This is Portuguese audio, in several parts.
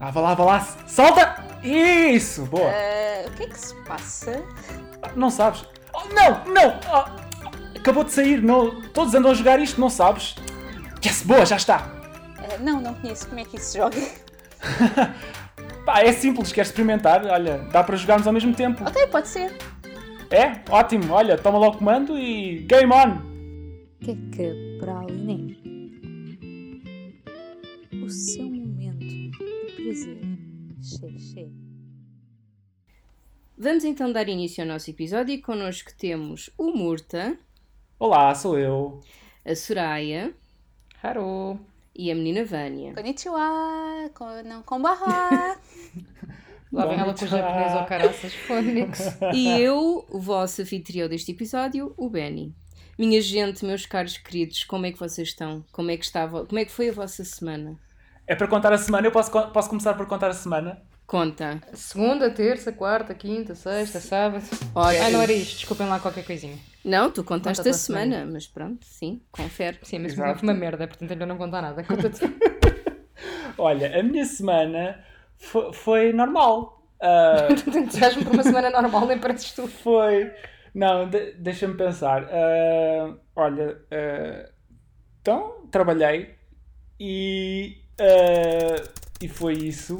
Ah, vá lá, vá lá. Solta! Isso! Boa. Ah, o que é que se passa? Não sabes? Oh, não, não! Oh, acabou de sair. Não, todos andam a jogar isto, não sabes? Yes, boa, já está. Ah, não, não conheço. Como é que isso se joga? Pá, é simples, queres experimentar? Olha, dá para jogarmos ao mesmo tempo. ok, pode ser. É? Ótimo, olha, toma lá o comando e game on! que é que Praline o seu prazer xexé. Vamos então dar início ao nosso episódio e connosco temos o Murta, Olá, sou eu. a Soraya Haru. e a menina Vânia. Konnichiwa, ko- não com barra. Lá vem ela com o japonês ao caraças, fónix. E eu, o vosso anfitrião deste episódio, o Benny. Minha gente, meus caros queridos, como é que vocês estão? Como é que estava? Como é que foi a vossa semana? É para contar a semana, eu posso, posso começar por contar a semana? Conta. Segunda, terça, quarta, quinta, sexta, sábado. Olha, Ai, não era isto, desculpem lá qualquer coisinha. Não, tu contaste Conta a semana. semana, mas pronto, sim, confere. Sim, mas Exato. foi uma merda, portanto ele não conta nada. Conta-te. Olha, a minha semana fo- foi, normal. Ah, Tanto entusiasmo por uma semana normal, nem pareces tu. foi. Não, de- deixa-me pensar. Ah, olha, ah, então trabalhei e. ah, e foi isso.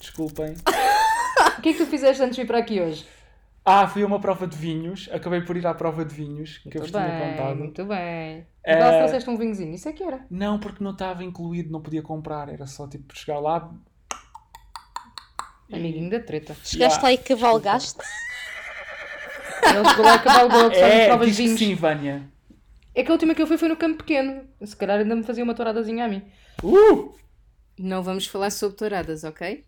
Desculpem. O que é que tu fizeste antes de vir para aqui hoje? Ah, fui a uma prova de vinhos. Acabei por ir à prova de vinhos que eu vos Muito tinha bem, contado. muito bem. Eh, Agora se trouxeste um vinhozinho, isso é que era. Não, porque não estava incluído, não podia comprar. Era só tipo chegar lá. Amiguinho da treta. Chegaste Ya, lá e cavalgaste. Ele chegou lá e cavalgou, É, de que vinhos. sim, Vânia. É que a última que eu fui foi no campo pequeno. Se calhar ainda me fazia uma touradazinha a mim. Uh! Não vamos falar sobre touradas, ok?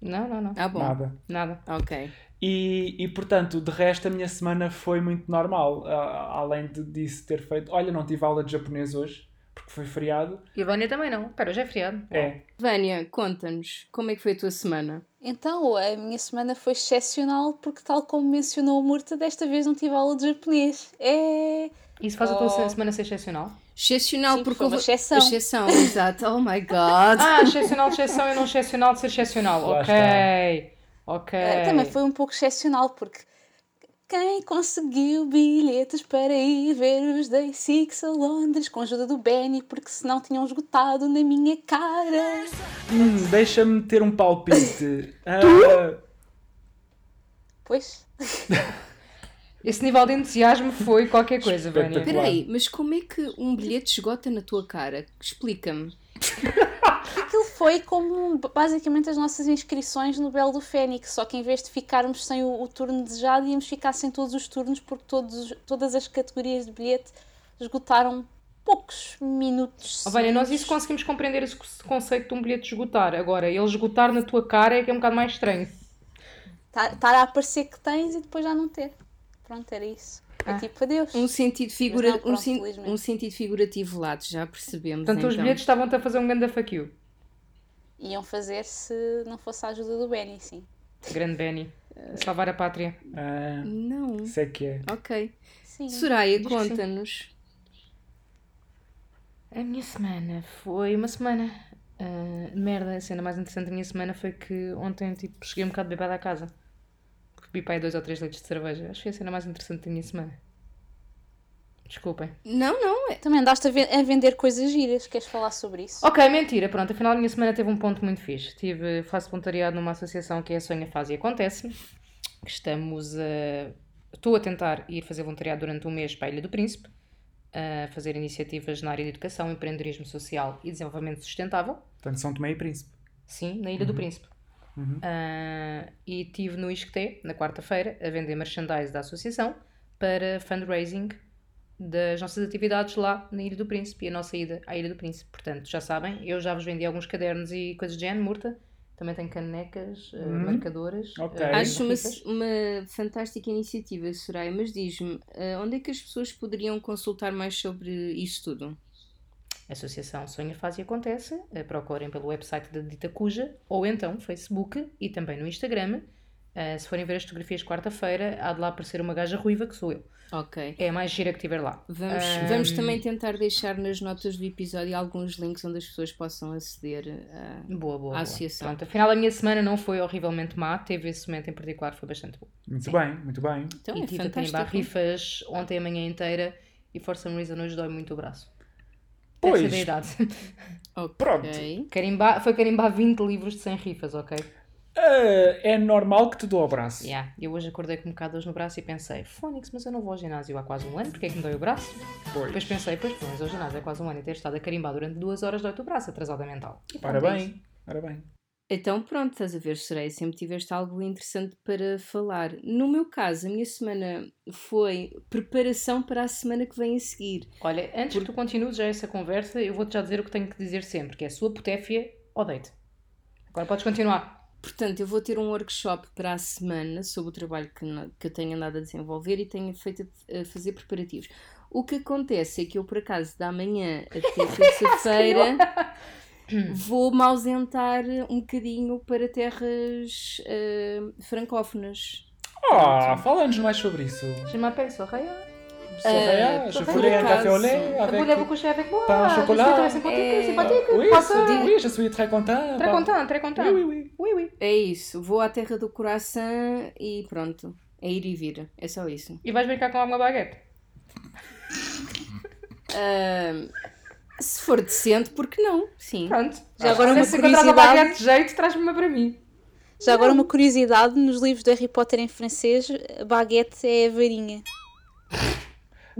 Não, não, não. Ah, bom. Nada. Nada. Ok. E, e portanto, de resto, a minha semana foi muito normal. Ah, além de, disso ter feito. Olha, não tive aula de japonês hoje, porque foi feriado. E a Vânia também não. Espera, hoje é feriado. É. Vânia, conta-nos, como é que foi a tua semana? Então, a minha semana foi excepcional porque, tal como mencionou o Murta, desta vez não tive aula de japonês. É. Isso faz a tua Oh. semana ser excepcional? Excepcional Sim, porque foi uma houve- exceção. Exceção, exato. Oh my god. Ah, excepcional de exceção e não excepcional de ser excepcional. Lá ok. Ok. Ah, Também foi um pouco excepcional porque quem conseguiu bilhetes para ir ver os Day Six a Londres com a ajuda do Benny porque senão tinham esgotado na minha cara. Hum, Deixa-me ter um palpite. Ah, Pois, Esse nível de entusiasmo foi qualquer coisa, Vânia. Peraí, mas como é que um bilhete esgota na tua cara? Explica-me. aquilo foi como basicamente as nossas inscrições no Belo do Fênix, só que em vez de ficarmos sem o, o turno desejado, íamos ficar sem todos os turnos porque todos, todas as categorias de bilhete esgotaram poucos minutos. Oh, Vânia, nós isso conseguimos compreender esse conceito de um bilhete esgotar. Agora, ele esgotar na tua cara é que é um bocado mais estranho. Estar a aparecer que tens e depois já não ter. Pronto, era isso. É Ah. tipo adeus. Um sentido, figura... Não, um, pronto, sen- felizmente. um sentido figurativo lato, já percebemos. Portanto, os então. bilhetes estavam-te a fazer um grande fuck you. Iam fazer se não fosse a ajuda do Benny, sim. Grande Benny. Salvar a pátria. ah, Não. isso é que é. Ok. Sim. Soraya, conta-nos. A minha semana foi uma semana. de merda, a cena mais interessante da minha semana foi que ontem tipo, cheguei um bocado bebada à casa. Bebi para aí dois ou três litros de cerveja. Acho que foi a cena mais interessante da minha semana. Desculpem. Não, não. é- Também andaste a, ve- a vender coisas giras. Queres falar sobre isso? Ok, mentira, pronto, afinal a minha semana teve um ponto muito fixe. Tive, faço voluntariado numa associação que é a Sonha Faz e Acontece. que Estamos a. Estou a tentar ir fazer voluntariado durante um mês para a Ilha do Príncipe, a fazer iniciativas na área de educação, empreendedorismo social e desenvolvimento sustentável. Portanto, São Tomé e Príncipe. Sim, na Ilha do Príncipe. Uhum. Ah, e estive no ISCTE, na quarta-feira, a vender merchandise da associação para fundraising das nossas atividades lá na Ilha do Príncipe e a nossa ida à Ilha do Príncipe. Portanto, já sabem, eu já vos vendi alguns cadernos e coisas de género, Murta. Também tem canecas, ah, Uhum. marcadores. Ok. ah, Acho uma, uma fantástica iniciativa, Soraya, mas diz-me, eh, onde é que as pessoas poderiam consultar mais sobre isso tudo? A Associação Sonha Faz e Acontece. eh, Procurem pelo website da Dita Cuja ou então Facebook e também no Instagram. Uh, se forem ver as fotografias de quarta-feira, há de lá aparecer uma gaja ruiva que sou eu. Ok. É a mais gira que tiver lá. Vamos, Ahm, vamos também tentar deixar nas notas do episódio alguns links onde as pessoas possam aceder a. Boa, boa. boa. associação. Pronto, afinal a minha semana não foi horrivelmente má, teve esse momento em particular, foi bastante bom. Muito bem, muito bem. Então e é tive fantástico. rifas ontem a manhã inteira e for some reason hoje dói muito o braço. Pois. Deve idade. Ok. Pronto. Carimbar, foi carimbar 20 livros de 100 rifas, ok? Ah, é normal que te dou ao braço. Yeah. Eu hoje acordei com um bocado de no braço e pensei, Fónix, mas eu não vou ao ginásio há quase um ano, porque é que me dói o braço? Pois. Depois pensei, pois, mas ao ginásio há quase um ano e ter estado a carimbar durante duas horas dói-te o braço, atrasada mental. E Ora é isso. bem, ora bem. Então pronto, estás a ver, Sereia, sempre tiveste algo interessante para falar. No meu caso, a minha semana foi preparação para a semana que vem a seguir. Olha, antes que tu continues já essa conversa, eu vou-te já dizer o que tenho que dizer sempre, que é sua potéfia ou deite. Agora podes continuar. Portanto, eu vou ter um workshop para a semana sobre o trabalho que, que eu tenho andado a desenvolver e tenho feito a, a fazer preparativos. O que acontece é que eu, por acaso, da manhã até terça-feira, vou-me ausentar um bocadinho para terras eh, francófonas. Ah, fala-nos mais sobre isso. Je m'appelle Soraya. Soraya, je por voulais un café au lait avec Voulez-vous coucher avec moi? pain au Je suis chocolat. très sympathique, Eh, sympathique. Oui, oui, je suis très content. Très content, très content. Oui, oui, oui. Oui, oui. É isso, vou à terra do coração e pronto. É ir e vir, é só isso. E vais brincar com alguma baguete? Ahm, se for decente, por que não? Sim. Pronto. Já agora uma se curiosidade. baguete de jeito, traz-me uma para mim. Já agora uma curiosidade, nos livros de Harry Potter em francês, a baguete é a varinha.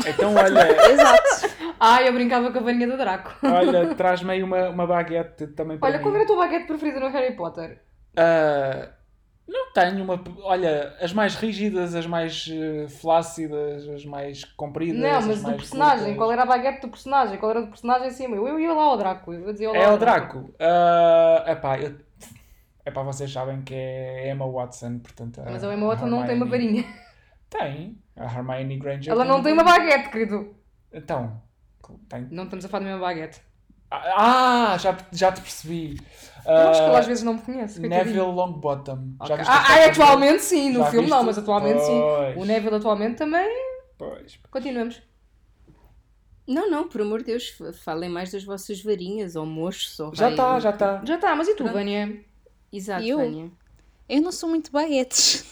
Então, olha, Exato. Ah, eu brincava com a varinha do Draco. olha traz-me aí uma, uma baguete também para Olha, mim. qual era a tua baguete preferida no Harry Potter? Ah, não tenho uma. Olha, as mais rígidas, as mais eh, flácidas, as mais compridas. Não, as mas do personagem. curtas. Qual era a baguete do personagem? Qual era do personagem acima? Eu, eu ia lá ao Draco. Eu dizia É o Draco. Ah, epá, eu... epá, vocês sabem que é Emma Watson, portanto. Mas a Emma Watson não tem uma Hermione- varinha. Tem. A Hermione Granger. Ela não tem uma baguete, querido. Então. Tem. Não estamos a falar da mesma baguete. Ah, já, já te percebi. Eu acho que Ah, ela às vezes não me conhece. Neville Longbottom. Ok. Já viste Ah, ah, foto atualmente sim, no Já filme não, viste? mas atualmente sim. Pois. O Neville atualmente também. Pois. Continuamos. Não, não, por amor de Deus, f- falem mais das vossas varinhas ou mochos ou Já raio. está, já está. Já está, mas e tu, Pronto. Vânia? Exato, Eu? Vânia. Eu não sou muito baguetes.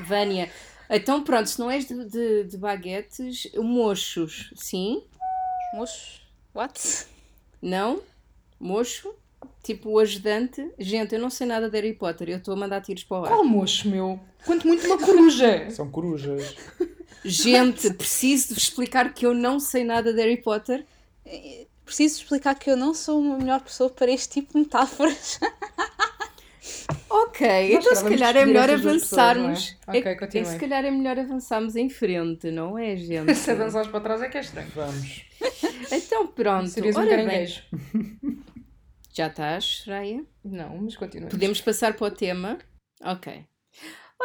Vânia. Então pronto, se não és de, de, de baguetes, mochos, sim? Moço, what? Não? Mocho? Tipo o ajudante? Gente, eu não sei nada de Harry Potter, eu estou a mandar tiros para o ar. Qual moço, meu? Quanto muito uma coruja. São corujas. Gente, preciso de vos explicar que eu não sei nada de Harry Potter. Preciso explicar que eu não sou uma melhor pessoa para este tipo de metáforas. Ok, Nós então se calhar é melhor duas pessoas, é? avançarmos. Ok, é, é se calhar é melhor avançarmos em frente, não é, gente? Se avançares para trás é que é estranho. Vamos. Então pronto, Serias um ora bem. caranguejo. Já estás, Soraya? Não, mas continua. Podemos passar para o tema? Ok.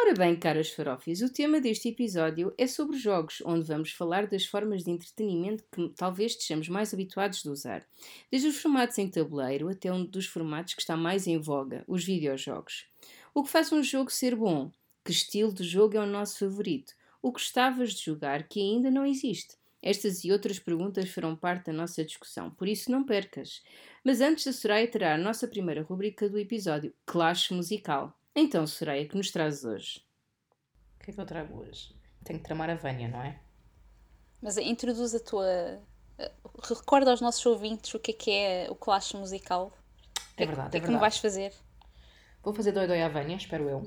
Ora bem, caras farofis, o tema deste episódio é sobre jogos, onde vamos falar das formas de entretenimento que talvez estejamos mais habituados de usar. Desde os formatos em tabuleiro até um dos formatos que está mais em voga, os videojogos. O que faz um jogo ser bom? Que estilo de jogo é o nosso favorito? O que gostavas de jogar que ainda não existe? Estas e outras perguntas farão parte da nossa discussão, por isso não percas. Mas antes a Soraya terá a nossa primeira rubrica do episódio, Clash Musical. Então, Soraya, que nos trazes hoje? O que é que eu trago hoje? Tenho que tramar a Vânia, não é? Mas introduz a tua. eh, Recorda aos nossos ouvintes o que é que é o clash musical. É verdade, O que é é que me verdade. vais fazer? Vou fazer doi doi à Vânia, espero eu.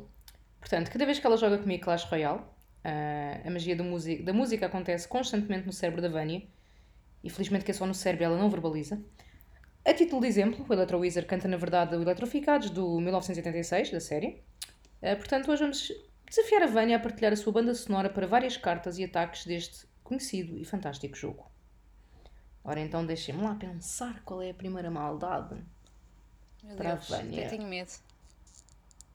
Portanto, cada vez que ela joga comigo Clash Royale, ah, a magia da música acontece constantemente no cérebro da Vânia. E felizmente que é só no cérebro ela não verbaliza. A título de exemplo, o Electro Wizard canta na verdade o Eletroficados do 1986, da série. Ah, portanto, hoje vamos desafiar a Vânia a partilhar a sua banda sonora para várias cartas e ataques deste conhecido e fantástico jogo. Ora então, deixem-me lá pensar qual é a primeira maldade. Meu Para a Deus, Vânia. eu tenho medo.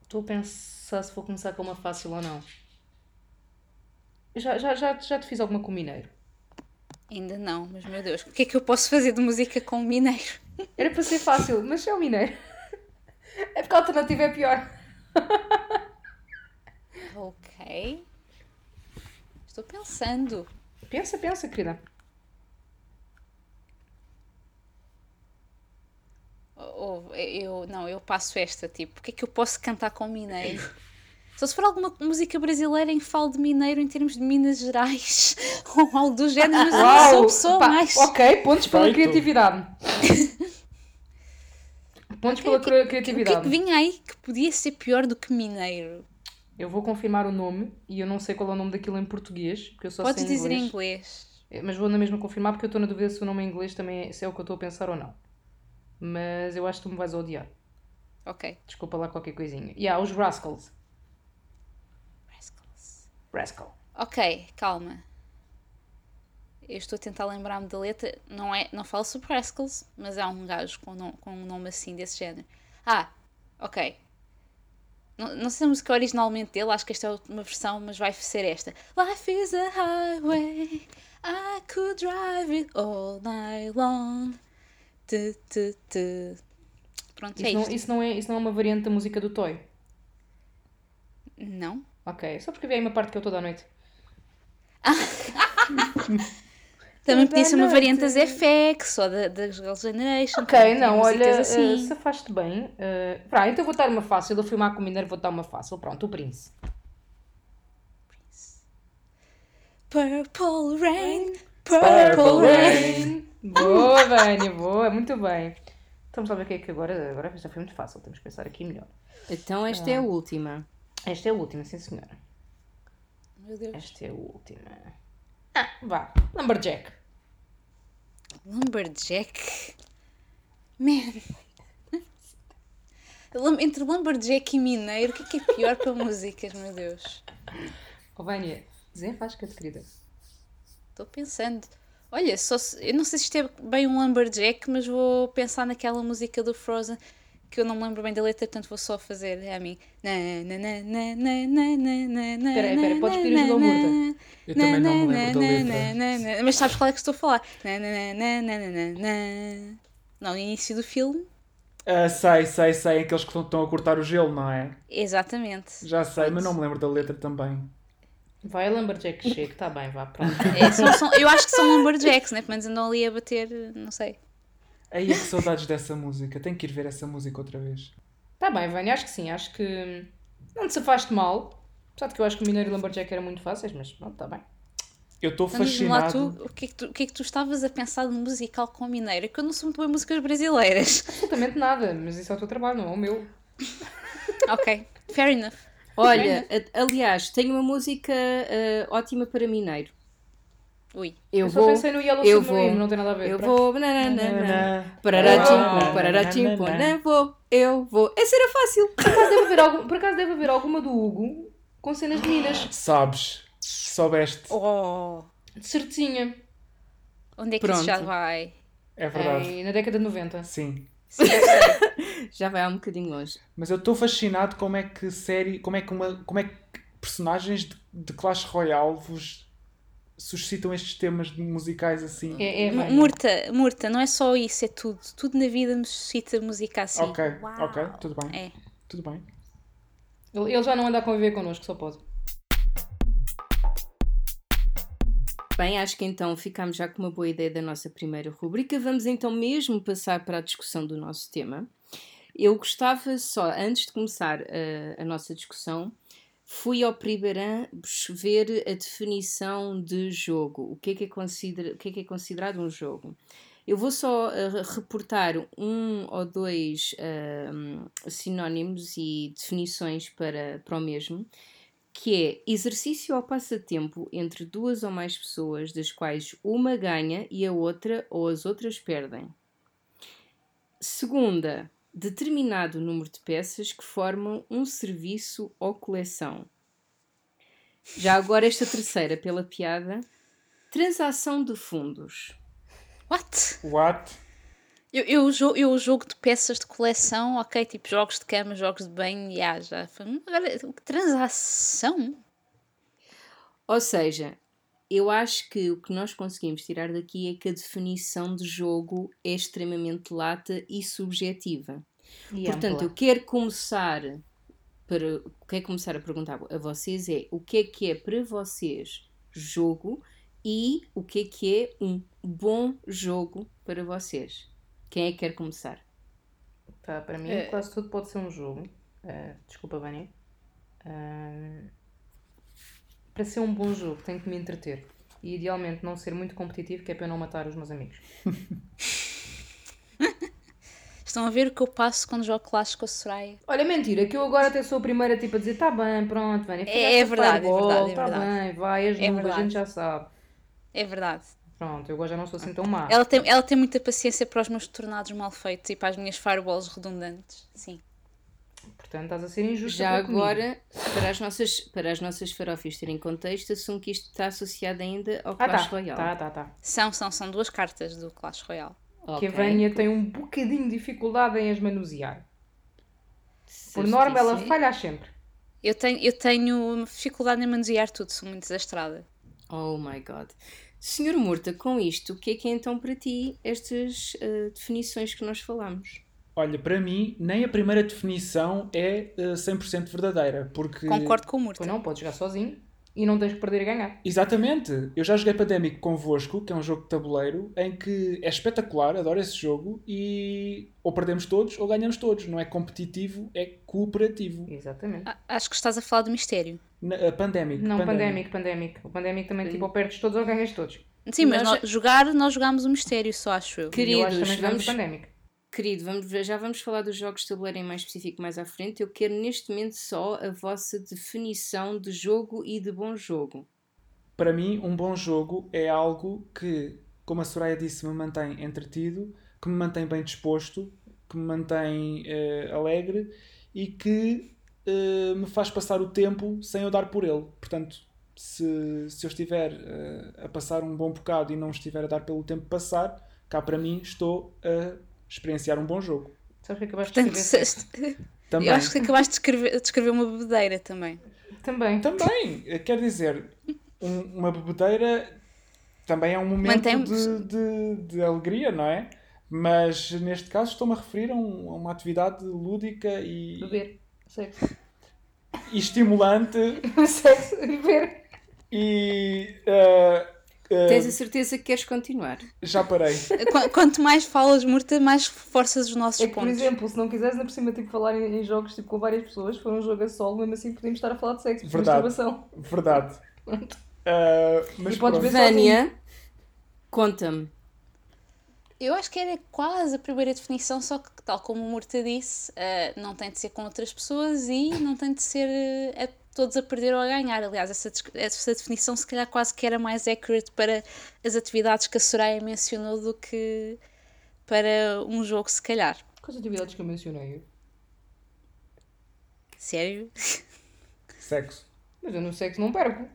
Estou a pensar se vou começar com uma fácil ou não. Já, já, já, já te fiz alguma com o mineiro? Ainda não, mas meu Deus, o que é que eu posso fazer de música com um mineiro? Era para ser fácil, mas é o mineiro. É porque a alternativa é pior. Ok. Estou pensando. Pensa, pensa, querida. Oh, oh, eu, não, eu passo esta, tipo, o que é que eu posso cantar com mineiro? Só se for alguma música brasileira em que fale de mineiro em termos de Minas Gerais ou algo do género, mas eu não sou pessoa Pá, mais. Ok, pontos pela criatividade. pontos pela O que, o que é criatividade. que vinha aí que podia ser pior do que mineiro? Eu vou confirmar o nome e eu não sei qual é o nome daquilo em português, porque eu só Podes sei dizer em inglês. Mas vou na mesma confirmar porque eu estou na dúvida se o nome em inglês também é, se é o que eu estou a pensar ou não. Mas eu acho que tu me vais odiar. Ok. Desculpa lá qualquer coisinha. E há os Rascals. Rascals. Rascal. Ok, calma. Eu estou a tentar lembrar-me da letra. Não, é, não falo sobre Rascals, mas há um gajo com, nom- com um nome assim desse género. Ah, ok. Não, não sei a música originalmente dele, acho que esta é uma versão, mas vai ser esta. Life is a highway, I could drive it all night long. Tu, tu, tu. Pronto, é Isso não, isto. isso, não é, isso não é uma variante da música do Toy. Não? Ok, só porque havia aí uma parte que eu toda a noite. Também podia ser uma variante das FX ou da- das Girls' Generation. Ok, não, olha, músicas assim. assim. se afaste bem. Uh, pá, então vou dar uma fácil. Eu fui má com o Mineiro, vou dar uma fácil. Pronto, o Prince. Purple Rain, Purple Purple Rain. Rain. Boa, Vânia, boa, muito bem. Então vamos lá ver o que é que agora. Agora já foi muito fácil, temos que pensar aqui melhor. Então esta é a última. Esta é a última, sim senhora. Meu Deus. Esta é a última. Ah, vá. Lumberjack. Lumberjack. Man. Entre Lumberjack e Mineiro, o que é que é pior para músicas, meu Deus? Oh, Vânia, desenrasca-te, querida. Estou pensando. Olha, só se- eu não sei se isto é bem um Lumberjack, mas vou pensar naquela música do Frozen que eu não me lembro bem da letra, portanto vou só fazer a mim. Espera aí, espera podes pedir ajuda ao Murta. Eu também não me lembro da letra. Mas sabes qual é que estou a falar? Não, no início do filme. Ah, sei, sei, sei. Aqueles que estão- a cortar o gelo, não é? Exatamente. Já sei, mas não me lembro da letra também. Vai a Lumberjack que chega, está bem, vá, pronto. É, são- são- eu acho que são Lumberjacks, né? Pelo menos andam ali a bater, não sei. Aí é que saudades dessa música. Tenho que ir ver essa música outra vez. Está bem, Vânia, acho que sim, acho que não te afaste mal. Apesar de que eu acho que o Mineiro e o Lumberjack eram muito fáceis, mas pronto, está bem. Eu estou diz-me lá fascinado. tu o, que é que tu, o que é que tu estavas a pensar de musical com mineiro? É que eu não sou muito bem músicas brasileiras. Absolutamente nada, mas isso é o teu trabalho, não é o meu. ok, fair enough. Olha, a- aliás, tenho uma música ah, ótima para mineiro. Ui. Eu, Eu, só vou. pensei no Yellow eu Submarine, vou. não tem nada a ver. Eu pronto. vou. nananana, pararatimpo, nanana. não vou. Eu vou. Essa era fácil. Por acaso deve haver, algum, por acaso deve haver alguma do Hugo com cenas de Minas. Sabes. Soubeste. Oh, De certinha. onde é que isso já Pronto. vai? É verdade. Na década de 90. Sim. Já vai há um bocadinho longe. Mas eu estou fascinado como é que série, como é que uma, como é que personagens de, de Clash Royale vos suscitam estes temas musicais assim. É, é. Murta, Murta, não é só isso, é tudo. Tudo na vida me suscita música assim. Ok, Uau. ok, tudo bem. É. Tudo bem. Ele, ele já não anda a conviver connosco, só pode. Bem, acho que então ficámos já com uma boa ideia da nossa primeira rubrica. Vamos então mesmo passar para a discussão do nosso tema. Eu gostava só, antes de começar a, a nossa discussão, fui ao Priberan ver a definição de jogo. O que é que é, considera, o que é, que é considerado um jogo? Eu vou só eh, reportar um ou dois ahm, sinónimos e definições para, para o mesmo que é exercício ao passatempo entre duas ou mais pessoas, das quais uma ganha e a outra ou as outras perdem. Segunda, determinado número de peças que formam um serviço ou coleção. Já agora esta terceira, pela piada, transação de fundos. What? What? Eu, eu, jo- eu jogo de peças de coleção, ok, tipo jogos de cama, jogos de banho, yeah, já. Agora, transação? Ou seja, eu acho que o que nós conseguimos tirar daqui é que a definição de jogo é extremamente lata e subjetiva. E Portanto, ampla. eu quero começar para quero começar a perguntar a vocês é o que é que é para vocês jogo e o que é que é um bom jogo para vocês. Quem é que quer começar? Tá, para mim, É. quase tudo pode ser um jogo. Ah, desculpa, Vânia. Ah, para ser um bom jogo, tem que me entreter. E idealmente não ser muito competitivo, que é para eu não matar os meus amigos. Estão a ver o que eu passo quando jogo Clash com a Soraya? Olha, mentira, que eu agora até sou a primeira tipo, a dizer: tá bem, pronto, Vânia, É- é verdade, é verdade, é tá verdade. bem, vai, és É a gente já sabe. É verdade. Pronto, eu agora já não sou assim tão má. Ela tem, ela tem muita paciência para os meus tornados mal feitos e para as minhas fireballs redundantes. Sim. Portanto, estás a ser injusta Já comigo. agora, para as nossas, para as nossas farófias terem contexto, assumo que isto está associado ainda ao Ah, Clash tá, Royale. tá, tá, tá. São, são, são duas cartas do Clash Royale. Ok. Que a Vânia tem um bocadinho de dificuldade em as manusear. Por norma, ela falha sempre. Eu tenho, eu tenho dificuldade em manusear tudo, sou muito desastrada. Oh my god. Senhor Murta, com isto, o que é que é então para ti estas eh, definições que nós falamos? Olha, para mim, nem a primeira definição é eh, 100% verdadeira, porque... Concordo com o Murta. Pois não, podes jogar sozinho e não tens que perder e ganhar. Exatamente. Eu já joguei Pandemic convosco, que é um jogo de tabuleiro, em que é espetacular, adoro esse jogo, e ou perdemos todos ou ganhamos todos. Não é competitivo, é cooperativo. Exatamente. A- Acho que estás a falar do mistério. Na, a Pandemic. Não, Pandemic, Pandemic. O Pandemic também, tipo, ou perdes todos ou ganhas todos. Sim, mas Nós nós- jogar, nós jogámos o mistério só, acho eu. Que- E eu acho que Queridos, também jogamos vamos- Pandemic. Querido, vamos, já vamos falar dos jogos de tabuleiro em mais específico mais à frente. Eu quero neste momento só a vossa definição de jogo e de bom jogo. Para mim, um bom jogo é algo que, como a Soraya disse, me mantém entretido, que me mantém bem disposto, que me mantém eh, alegre e que eh, me faz passar o tempo sem eu dar por ele. Portanto, se, se eu estiver eh, a passar um bom bocado e não estiver a dar pelo tempo passar, cá para mim estou a experienciar um bom jogo. Sabes que acabaste de Portanto, escrever se- sexo? Também. eu acho que acabaste de escrever, de escrever uma bebedeira também. Também. Também, eh, quer dizer, um- uma bebedeira também é um momento de, de, de alegria, não é? Mas neste caso estou-me a referir a, um- a uma atividade lúdica e, Beber. Sexo. e estimulante Sexo. Beber. e eh, Tens a certeza que queres continuar? já parei. Qu- Quanto mais falas, Murta, mais forças os nossos É que, por pontos. exemplo, se não quiseres, ainda por cima, tipo, falar em, em jogos tipo, com várias pessoas, for um jogo a solo, mesmo assim podemos estar a falar de sexo. de Verdade. masturbação. Verdade. Pronto. Eh, mas E podes ver- Vânia, conta-me. Eu acho que era quase a primeira definição, só que, tal como o Murta disse, eh, não tem de ser com outras pessoas e não tem de ser a- todos a perder ou a ganhar. Aliás, essa, essa definição se calhar quase que era mais accurate para as atividades que a Soraya mencionou do que para um jogo, se calhar. Quais atividades que eu mencionei? Sério? Sexo. Mas eu no sexo não perco.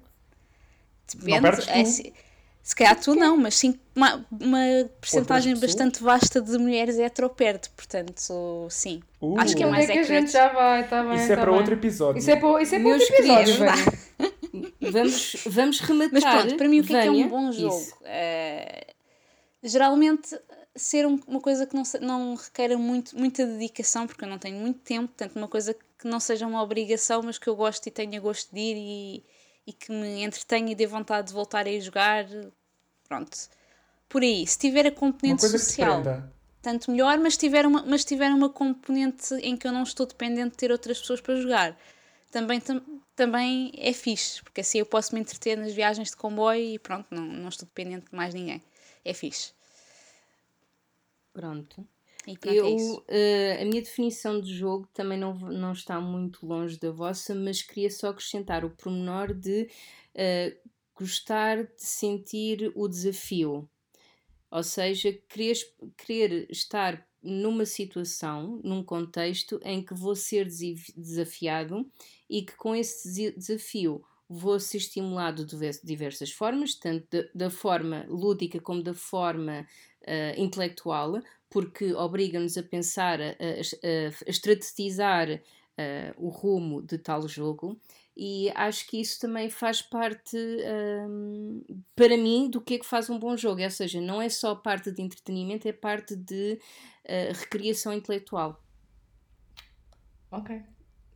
Depende. perdes é tu. se, se calhar tu não, mas sim uma, uma percentagem bastante vasta de mulheres hetero perde, portanto, sim. Uh, Acho que é mais é que a accurate. gente já vai? Tá bem, Isso tá é para bem. outro episódio. Isso é para, isso é para Meus outro episódio, queridos. Vamos, vamos rematar. Mas pronto, para mim o que é, que é um bom jogo? Eh, geralmente ser um- uma coisa que não, não requeira muito, muita dedicação, porque eu não tenho muito tempo, portanto uma coisa que não seja uma obrigação, mas que eu gosto e tenha gosto de ir e, e que me entretenha e dê vontade de voltar a ir jogar, pronto. Por aí, se tiver a componente social, tanto melhor, mas tiver, uma, mas tiver uma componente em que eu não estou dependente de ter outras pessoas para jogar, também, tam- também é fixe, porque assim eu posso me entreter nas viagens de comboio e pronto, não, não estou dependente de mais ninguém. É fixe. Pronto. E pronto, é. Eu, eh, a minha definição de jogo também não, não está muito longe da vossa, mas queria só acrescentar o pormenor de eh, gostar de sentir o desafio. Ou seja, querer, querer estar numa situação, num contexto em que vou ser desafiado e que com esse desafio vou ser estimulado de ve- diversas formas, tanto da, da forma lúdica como da forma eh, intelectual, porque obriga-nos a pensar, a, a- a estrategizar eh, o rumo de tal jogo. E acho que isso também faz parte, hum, para mim, do que é que faz um bom jogo. Ou seja, não é só parte de entretenimento, é parte de eh, recriação intelectual. Ok,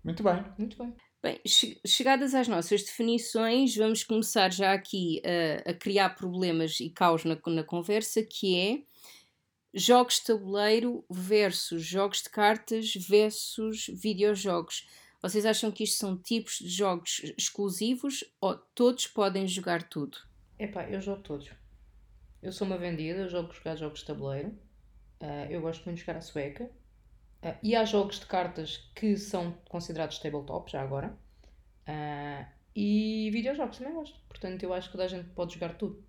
Muito bem. muito bem. Bem, che- chegadas às nossas definições, vamos começar já aqui a, a criar problemas e caos na, na conversa, que é jogos de tabuleiro versus jogos de cartas versus videojogos. Vocês acham que isto são tipos de jogos exclusivos ou todos podem jogar tudo? Epá, eu jogo todos. Eu sou uma vendida, eu jogo jogar jogos de tabuleiro. Ah, eu gosto muito de jogar a sueca. Ah, e há jogos de cartas que são considerados tabletop, já agora. Ah, e videojogos também gosto. Portanto, eu acho que toda a gente pode jogar tudo.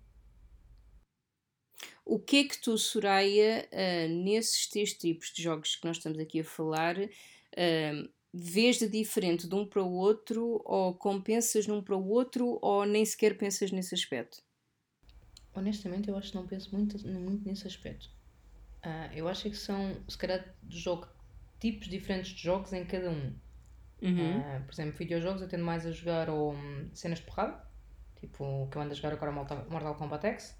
O que é que tu, Soraya, ah, nesses três tipos de jogos que nós estamos aqui a falar, ah, vês de diferente de um para o outro, ou compensas num para o outro, ou nem sequer pensas nesse aspecto? Honestamente, eu acho que não penso muito, muito nesse aspecto. Ah, eu acho que são, se calhar, jogo, tipos diferentes de jogos em cada um. Uhum. Ah, por exemplo, videojogos eu tendo mais a jogar ou, hum, cenas de porrada, tipo o que eu ando a jogar agora Mortal, Mortal Kombat X,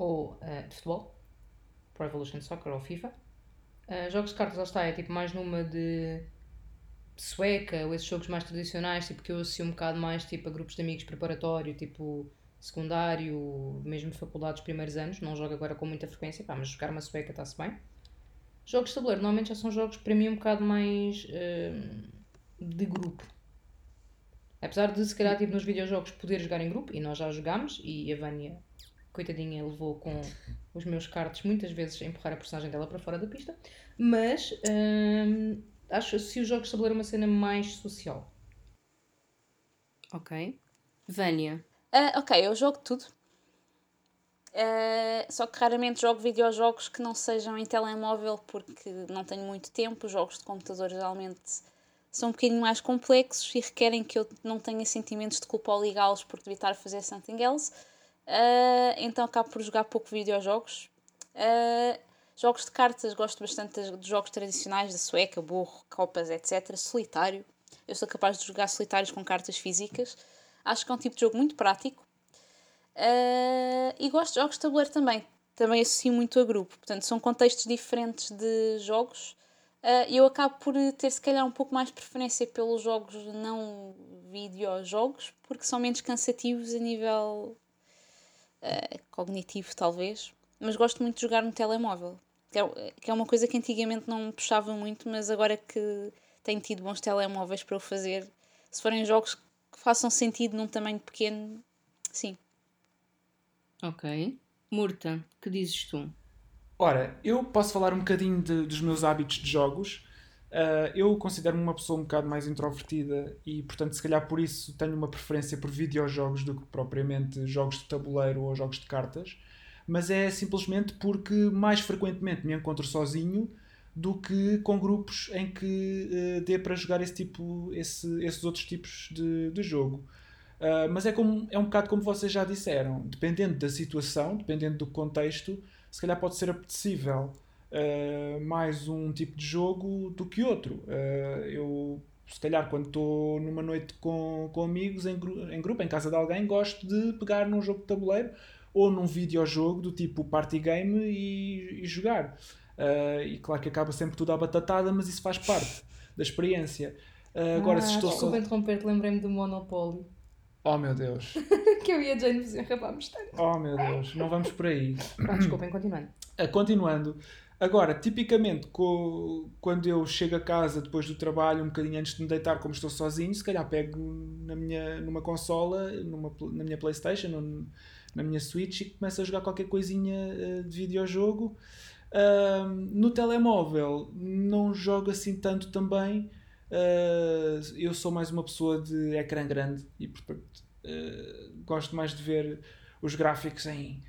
ou ah, de futebol, Pro Evolution Soccer ou FIFA. Ah, jogos de cartas, lá está, é tipo mais numa de sueca, ou esses jogos mais tradicionais, tipo que eu associo um bocado mais tipo, a grupos de amigos preparatório, tipo secundário, mesmo faculdades, primeiros anos, não jogo agora com muita frequência, pá, mas jogar uma sueca está-se bem. Jogos de tabuleiro, normalmente já são jogos para mim um bocado mais hum, de grupo. Apesar de se calhar tipo, nos videojogos poder jogar em grupo, e nós já jogámos, e a Vânia, coitadinha, levou com os meus cartos muitas vezes a empurrar a personagem dela para fora da pista, mas hum, acho que os jogos de uma cena mais social. Ok. Vânia. Ah, ok, eu jogo tudo. Ah, só que raramente jogo videojogos que não sejam em telemóvel porque não tenho muito tempo. Os jogos de computador geralmente são um bocadinho mais complexos e requerem que eu não tenha sentimentos de culpa ao ligá-los porque fazer something else. Ah, então acabo por jogar pouco videojogos. Ah, jogos de cartas, gosto bastante dos jogos tradicionais da sueca, burro, copas, etc. Solitário. Eu sou capaz de jogar solitários com cartas físicas. Acho que é um tipo de jogo muito prático. Ah, e gosto de jogos de tabuleiro também. Também associo muito a grupo. Portanto, são contextos diferentes de jogos. E eu acabo por ter, se calhar, um pouco mais preferência pelos jogos não videojogos, porque são menos cansativos a nível ah, cognitivo, talvez. Mas gosto muito de jogar no telemóvel. Que é, que é uma coisa que antigamente não me puxava muito, mas agora que tenho tido bons telemóveis para o fazer, se forem jogos que façam sentido num tamanho pequeno, sim. Ok. Murta, que dizes tu? Ora, eu posso falar um bocadinho de- dos meus hábitos de jogos. Ah, eu considero-me uma pessoa um bocado mais introvertida e, portanto, se calhar por isso tenho uma preferência por videojogos do que propriamente jogos de tabuleiro ou jogos de cartas. Mas é simplesmente porque mais frequentemente me encontro sozinho do que com grupos em que eh, dê para jogar esse tipo, esse- esses outros tipos de, de jogo. Uh, mas é, como, é um bocado como vocês já disseram, dependendo da situação, dependendo do contexto, se calhar pode ser apetecível uh, mais um tipo de jogo do que outro. Uh, eu, se calhar, quando estou numa noite com, com amigos em, gru- em grupo, em casa de alguém, gosto de pegar num jogo de tabuleiro ou num videojogo do tipo party game e, e jogar. Uh, e claro que acaba sempre tudo à batatada, mas isso faz parte da experiência. Uh, agora, se Ah, estou Desculpa só. interromper-te, lembrei-me do Monopoly. Oh meu Deus! que eu e a Jane nos enrabámos tanto. Oh meu Deus! Não vamos por aí. Pronto, desculpem, continuando. Ah, continuando. Agora, tipicamente, quando eu chego a casa depois do trabalho, um bocadinho antes de me deitar, como estou sozinho, se calhar pego na minha, numa consola, numa, na minha Playstation na minha Switch e começo a jogar qualquer coisinha eh, de videojogo. Ahm, no telemóvel não jogo assim tanto também. Ah, eu sou mais uma pessoa de ecrã grande e, portanto, eh, gosto mais de ver os gráficos em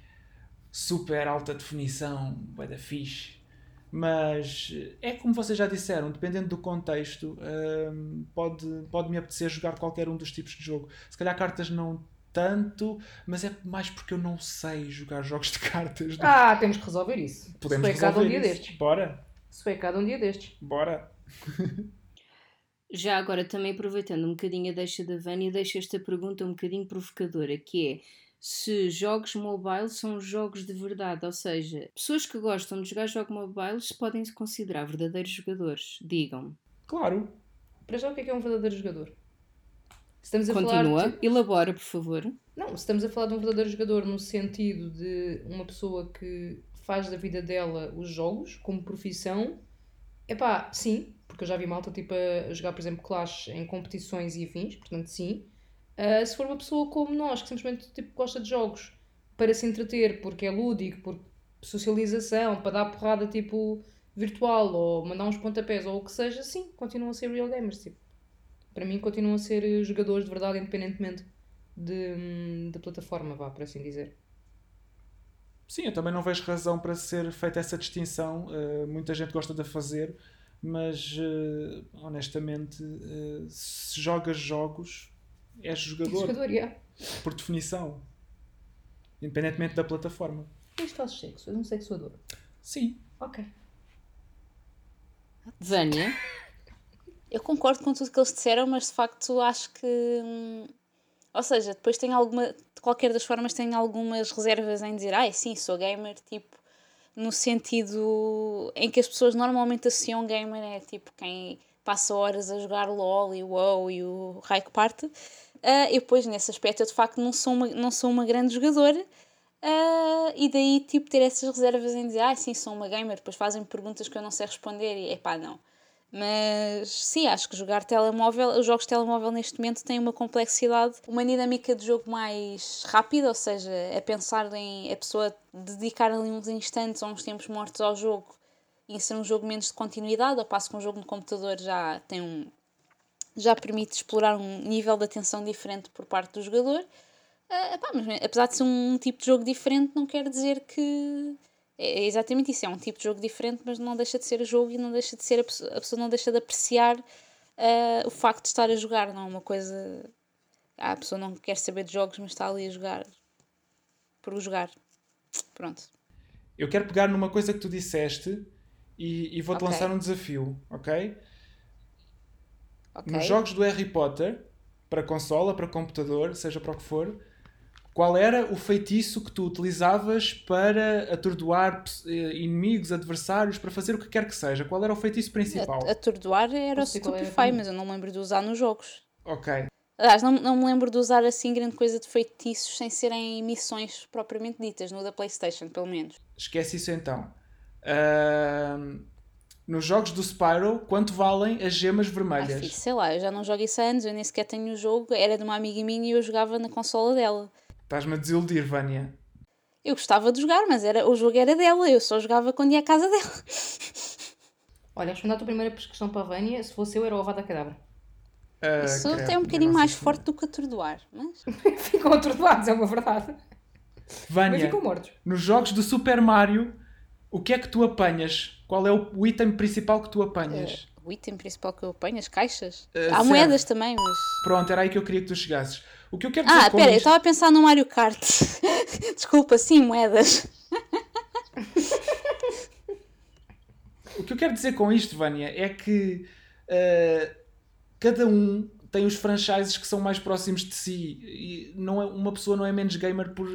super alta definição, bué da fixe. Mas é como vocês já disseram, dependendo do contexto, hum, pode, pode me apetecer jogar qualquer um dos tipos de jogo. Se calhar cartas não tanto, mas é mais porque eu não sei jogar jogos de cartas. Ah, temos que resolver isso. Podemos Suecado um resolver dia isso. destes. Bora, Suecado um dia destes. bora. Já agora, também aproveitando um bocadinho a deixa da Vânia, deixa esta pergunta um bocadinho provocadora, que é se jogos mobile são jogos de verdade, ou seja, pessoas que gostam de jogar jogos mobiles podem se considerar verdadeiros jogadores. Digam-me. Claro, para já o que é que é um verdadeiro jogador? Estamos a Continua, falar. de- elabora, por favor. Não, se estamos a falar de um verdadeiro jogador no sentido de uma pessoa que faz da vida dela os jogos como profissão, é pá, sim, porque eu já vi malta tipo a jogar, por exemplo, Clash em competições e afins, portanto, sim. Ah, se for uma pessoa como nós, que simplesmente tipo, gosta de jogos para se entreter, porque é lúdico, por socialização, para dar porrada tipo virtual ou mandar uns pontapés ou o que seja, sim, continuam a ser real gamers. Tipo. Para mim, continuam a ser eh, jogadores de verdade, independentemente de, hum, da plataforma, vá, por assim dizer. Sim, eu também não vejo razão para ser feita essa distinção. Uh, muita gente gosta de fazer, mas uh, honestamente, uh, se jogas jogos, és jogador, Jogador, yeah. por definição. Independentemente da plataforma. Isto fazes sexo, és um sexuador. Sim. Ok. Vânia, Eu concordo com tudo que eles disseram, mas de facto acho que. hum, Ou seja, depois tem alguma. De qualquer das formas, tem algumas reservas em dizer, ai sim, sou gamer, tipo. No sentido em que as pessoas normalmente associam gamer é tipo quem passa horas a jogar LOL e o WoW e o raio parte. Ah, e depois, nesse aspecto, eu de facto não sou uma, não sou uma grande jogadora. Ah, e daí, tipo, ter essas reservas em dizer, ah, sim, sou uma gamer, depois fazem perguntas que eu não sei responder e, epá, não. Mas sim, acho que jogar telemóvel, os jogos de telemóvel neste momento têm uma complexidade, uma dinâmica de jogo mais rápida, ou seja, a pensar em a pessoa dedicar ali uns instantes ou uns tempos mortos ao jogo e ser um jogo menos de continuidade, ao passo que um jogo no computador já tem um já permite explorar um nível de atenção diferente por parte do jogador. Epá, mas apesar de ser um tipo de jogo diferente, não quer dizer que é exatamente isso, é um tipo de jogo diferente, mas não deixa de ser jogo e não deixa de ser a pessoa, a pessoa não deixa de apreciar ah, o facto de estar a jogar, não é uma coisa. Ah, a pessoa não quer saber de jogos, mas está ali a jogar por jogar. Pronto. Eu quero pegar numa coisa que tu disseste e, e vou-te Ok. lançar um desafio, ok? Ok. Nos jogos do Harry Potter, para consola, para computador, seja para o que for, qual era o feitiço que tu utilizavas para atordoar eh, inimigos, adversários, para fazer o que quer que seja? Qual era o feitiço principal? A- Atordoar era o Stupefy, mas eu não me lembro de usar nos jogos. Ok. Aliás, não, não me lembro de usar assim grande coisa de feitiços sem serem missões propriamente ditas, no da PlayStation, pelo menos. Esquece isso então. Nos jogos do Spyro, quanto valem as gemas Ah, vermelhas? filho, sei lá, eu já não jogo isso há anos, eu nem sequer tenho o jogo, era de uma amiga minha e eu jogava na consola dela. Estás-me a desiludir, Vânia. Eu gostava de jogar, mas era, o jogo era dela, eu só jogava quando ia à casa dela. Olha, respondendo a tua primeira questão para a Vânia, se fosse eu, era o Avada Kedavra. Ah, Isso é um bocadinho mais forte do que atordoar, mas... Ficam atordoados, é uma verdade. Mas Vânia, ficam mortos. nos jogos do Super Mario, o que é que tu apanhas? Qual é o, o item principal que tu apanhas? O item principal que eu apanho, as caixas. Eh, Há certo. moedas também, mas... Pronto, era aí que eu queria que tu chegasses. O que eu quero dizer Ah, com pera, eu isto... estava a pensar no Mario Kart. Desculpa, sim, moedas. O que eu quero dizer com isto, Vânia, é que uh, cada um tem os franchises que são mais próximos de si. E não é, uma pessoa não é menos gamer por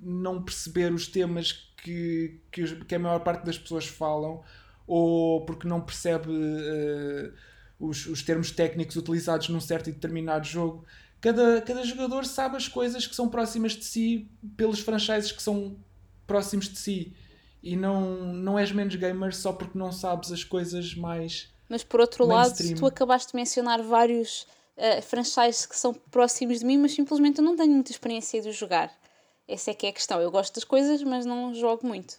não perceber os temas que, que, que a maior parte das pessoas falam ou porque não percebe uh, os, os termos técnicos utilizados num certo e determinado jogo. Cada, cada jogador sabe as coisas que são próximas de si pelos franchises que são próximos de si. E não, não és menos gamer só porque não sabes as coisas mais. Mas por outro lado, Mainstream. tu acabaste de mencionar vários eh, franchises que são próximos de mim, mas simplesmente eu não tenho muita experiência de jogar. Essa é que é a questão. Eu gosto das coisas, mas não jogo muito.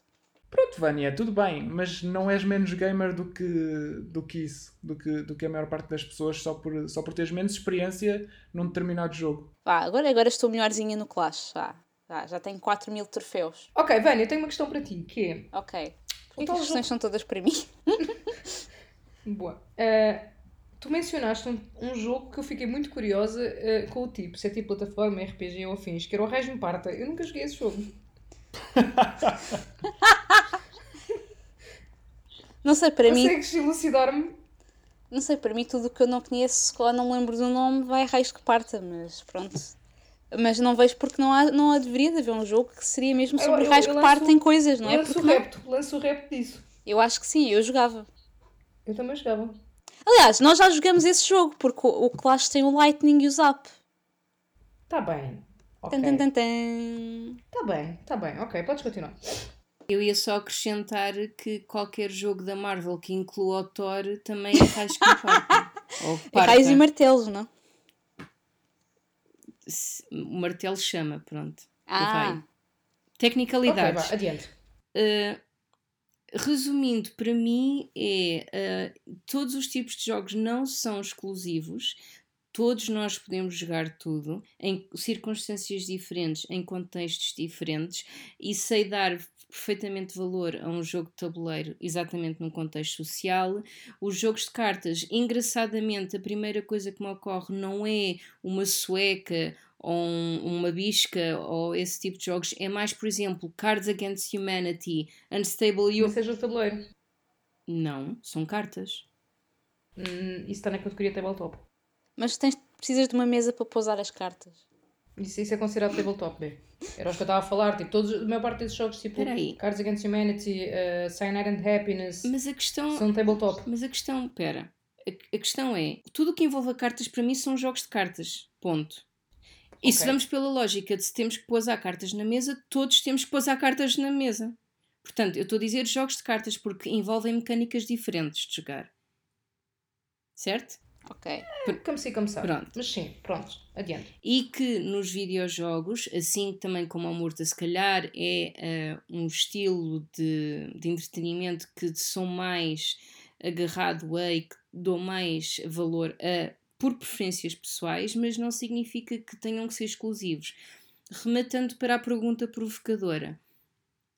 Pronto, Vânia, tudo bem, mas não és menos gamer do que, do que isso, do que, do que a maior parte das pessoas só por, só por teres menos experiência num determinado jogo. Vá, agora, agora estou melhorzinha no Clash. Vá, já tenho 4 mil troféus. Ok, Vânia, eu tenho uma questão para ti, que é... Ok. Por que Então, as questões são todas para mim? Boa. Eh, tu mencionaste um, um jogo que eu fiquei muito curiosa eh, com o tipo, se é tipo plataforma, RPG ou afins, que era o Reis-me Parta. Eu nunca joguei esse jogo. Não sei, para mim, Consegues elucidar-me? não sei, para mim tudo o que eu não conheço, ou não me lembro do nome, vai a raios que parta, mas pronto. Mas não vejo porque não há, não há deveria de haver um jogo que seria mesmo sobre eu- raios eu que partem coisas, não é? lanço Porque o não? repto, lanço o repto disso. Eu acho que sim, eu jogava. Eu também jogava. Aliás, nós já jogamos esse jogo, porque o, o Clash tem o Lightning e o Zap. Tá bem. Ok. Tan, tan, tan, tan. Tá bem, tá bem. Ok, podes continuar. Eu ia só acrescentar que qualquer jogo da Marvel que inclua o Thor também é raios com parta. Ou É raios e martelos, não? Se- O martelo chama, pronto. Ah, Vai. Tecnicalidades. Ok, vá, adiante. Uh, resumindo, para mim é uh, todos os tipos de jogos não são exclusivos. Todos nós podemos jogar tudo em circunstâncias diferentes, em contextos diferentes, e sei dar perfeitamente valor a um jogo de tabuleiro, exatamente num contexto social. Os jogos de cartas, engraçadamente, a primeira coisa que me ocorre não é uma sueca ou um- uma bisca ou esse tipo de jogos, é mais, por exemplo, Cards Against Humanity, Unstable Não You. seja o tabuleiro. Não, são cartas. Hum, isso está na categoria tabletop. mas tens, precisas de uma mesa para pousar as cartas. Isso, isso é considerado tabletop, B. Era os que eu estava a falar. Tipo, todos, a maior parte desses jogos, tipo Peraí. Cards Against Humanity, uh, Cyanide and Happiness, Mas a questão. são tabletop. Mas a questão, pera, a, a questão é, tudo o que envolve cartas para mim são jogos de cartas, ponto. E se Ok. vamos pela lógica de se temos que pousar cartas na mesa, todos temos que pousar cartas na mesa. Portanto, eu estou a dizer jogos de cartas porque envolvem mecânicas diferentes de jogar. Certo? Ok. Como se como sabe. Pronto. Mas sim, pronto. Adiante. E que nos videojogos, assim também como a Murta, se calhar é eh, um estilo de, de entretenimento que sou mais agarrado a e que dou mais valor a por preferências pessoais, mas não significa que tenham que ser exclusivos. Rematando para a pergunta provocadora,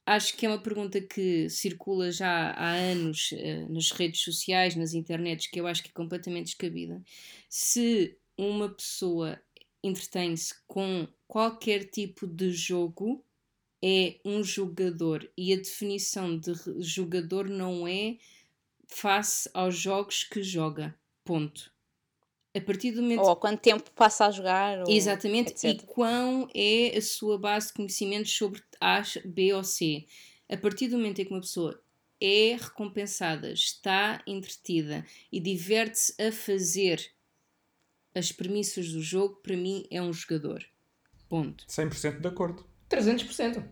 acho que é uma pergunta que circula já há anos eh, nas redes sociais, nas internets, que eu acho que é completamente descabida. Se uma pessoa entretém-se com qualquer tipo de jogo, é um jogador. E a definição de jogador não é face aos jogos que joga. Ponto. A partir do momento Ou há quanto tempo passa a jogar. Ou Exatamente, e etc. quão é a sua base de conhecimentos sobre A, B ou C. A partir do momento em que uma pessoa é recompensada, está entretida e diverte-se a fazer as premissas do jogo, para mim é um jogador. Ponto. 100% de acordo. 300%.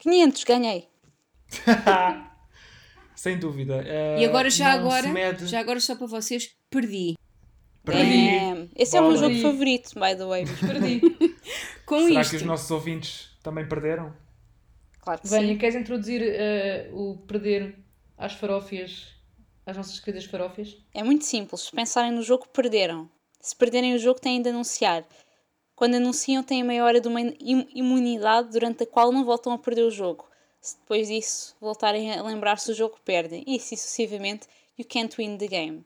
500, ganhei. Sem dúvida. E agora, já agora, mede- já agora só para vocês, perdi. Perdi. Damn. Esse é o meu Bola. jogo favorito, by the way. Perdi. Com Será isto, que os nossos ouvintes também perderam? Claro que Vânia, sim. queres introduzir eh, o perder às farófias, às nossas queridas farófias? É muito simples. Se pensarem no jogo, perderam. Se perderem o jogo, têm de anunciar. Quando anunciam, têm meia hora de uma im- imunidade durante a qual não voltam a perder o jogo. Se depois disso voltarem a lembrar-se do jogo, perdem. E assim sucessivamente, you can't win the game.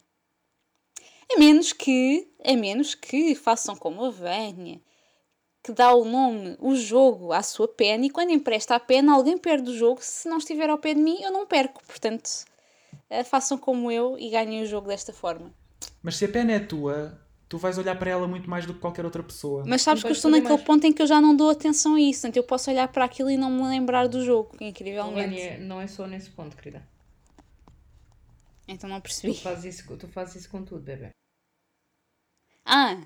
A menos que, a menos que façam como a Vânia, que dá o nome, o jogo, à sua pena, e quando empresta a pena, alguém perde o jogo. Se não estiver ao pé de mim, eu não perco. Portanto, eh, façam como eu e ganhem o jogo desta forma. Mas se a pena é tua, tu vais olhar para ela muito mais do que qualquer outra pessoa. Mas sabes que eu estou naquele mais. ponto em que eu já não dou atenção a isso. Portanto, eu posso olhar para aquilo e não me lembrar do jogo, incrivelmente. Vânia, não é só nesse ponto, querida. Então não Tu percebi. fazes isso, tu fazes isso com tudo, bebê. Ah!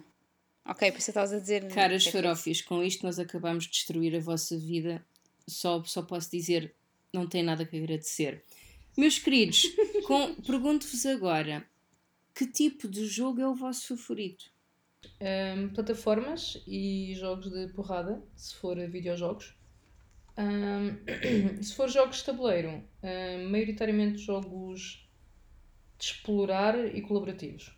Ok, pensei que estavas a dizer. Caras Ok. farófias, com isto nós acabamos de destruir a vossa vida. Só, só posso dizer, não tem nada que agradecer. Meus queridos, pergunto-vos agora, que tipo de jogo é o vosso favorito? Ahm, plataformas e jogos de porrada, se for videojogos. Ahm, se for jogos de tabuleiro, ahm, maioritariamente jogos de explorar e colaborativos.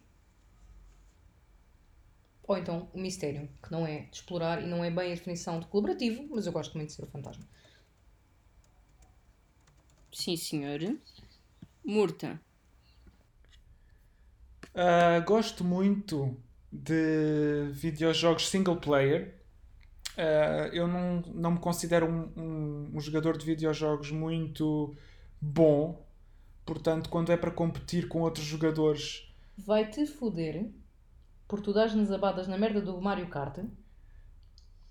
Ou então o mistério, que não é de explorar e não é bem a definição de colaborativo, mas eu gosto muito de ser o fantasma. Sim, senhor. Murta. Ah, gosto muito de videojogos single player. Ah, eu não, não me considero um, um- um jogador de videojogos muito bom. Portanto, quando é para competir com outros jogadores, Vai-te foder por tu dares-nos abadas na merda do Mario Kart.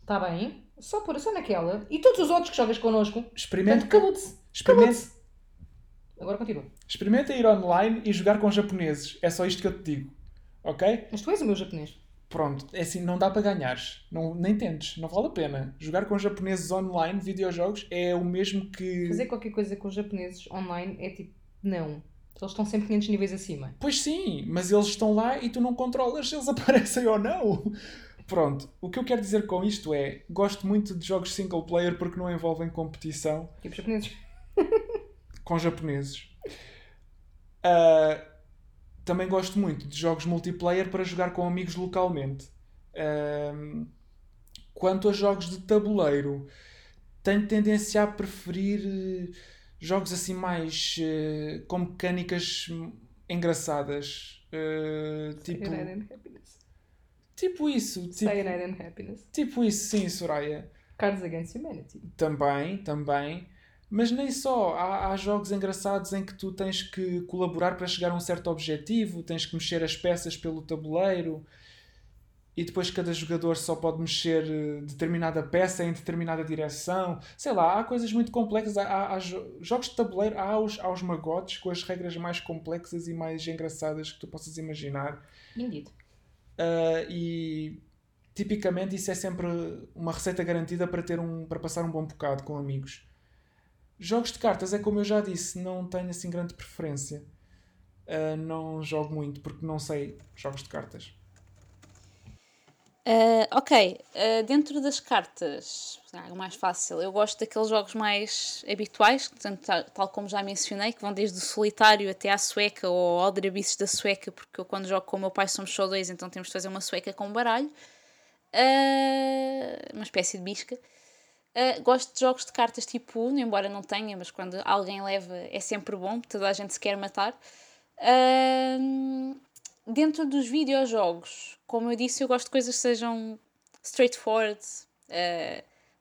Tá bem? Só por só naquela. E todos os outros que jogas connosco. experimente, Portanto, acabou-te. experimente, Agora continua. Experimenta ir online e jogar com japoneses. É só isto que eu te digo. Ok? Mas tu és o meu japonês. Pronto, é assim, não dá para ganhares. Não, nem tentes, não vale a pena. Jogar com japoneses online, videojogos, é o mesmo que. Fazer qualquer coisa com os japoneses online é tipo, não. Eles estão sempre 500 níveis acima. Pois sim, mas eles estão lá e tu não controlas se eles aparecem ou não. Pronto, o que eu quero dizer com isto é: gosto muito de jogos single player porque não envolvem competição Tipo japoneses. com japoneses. Ah, também gosto muito de jogos multiplayer para jogar com amigos localmente. Ahm, quanto a jogos de tabuleiro, tenho tendência a preferir jogos assim mais eh, com mecânicas engraçadas. Eh, tipo, Cyanide and Happiness. tipo isso, tipo, Cyanide and Happiness. tipo isso, sim, Soraya. Cards Against Humanity. Também, também. Mas nem só. Há, há jogos engraçados em que tu tens que colaborar para chegar a um certo objetivo, tens que mexer as peças pelo tabuleiro e depois cada jogador só pode mexer eh, determinada peça em determinada direção. Sei lá, há coisas muito complexas. Há, há- há jo- jogos de tabuleiro, há os, há os magotes com as regras mais complexas e mais engraçadas que tu possas imaginar. Indeed. Uh, e tipicamente isso é sempre uma receita garantida para ter um para passar um bom bocado com amigos. Jogos de cartas é como eu já disse, não tenho assim grande preferência. Uh, não jogo muito porque não sei jogos de cartas. Ah, ok, ah, dentro das cartas, ah, o mais fácil, eu gosto daqueles jogos mais habituais, portanto, tal, tal como já mencionei, que vão desde o solitário até à sueca ou aldrabices da sueca, porque eu quando jogo com o meu pai somos só dois, então temos de fazer uma sueca com baralho, Ah, uma espécie de bisca. Gosto de jogos de cartas tipo Uno, embora não tenha, mas quando alguém leva é sempre bom, toda a gente se quer matar. Ah, dentro dos videojogos, como eu disse, eu gosto de coisas que sejam straightforward,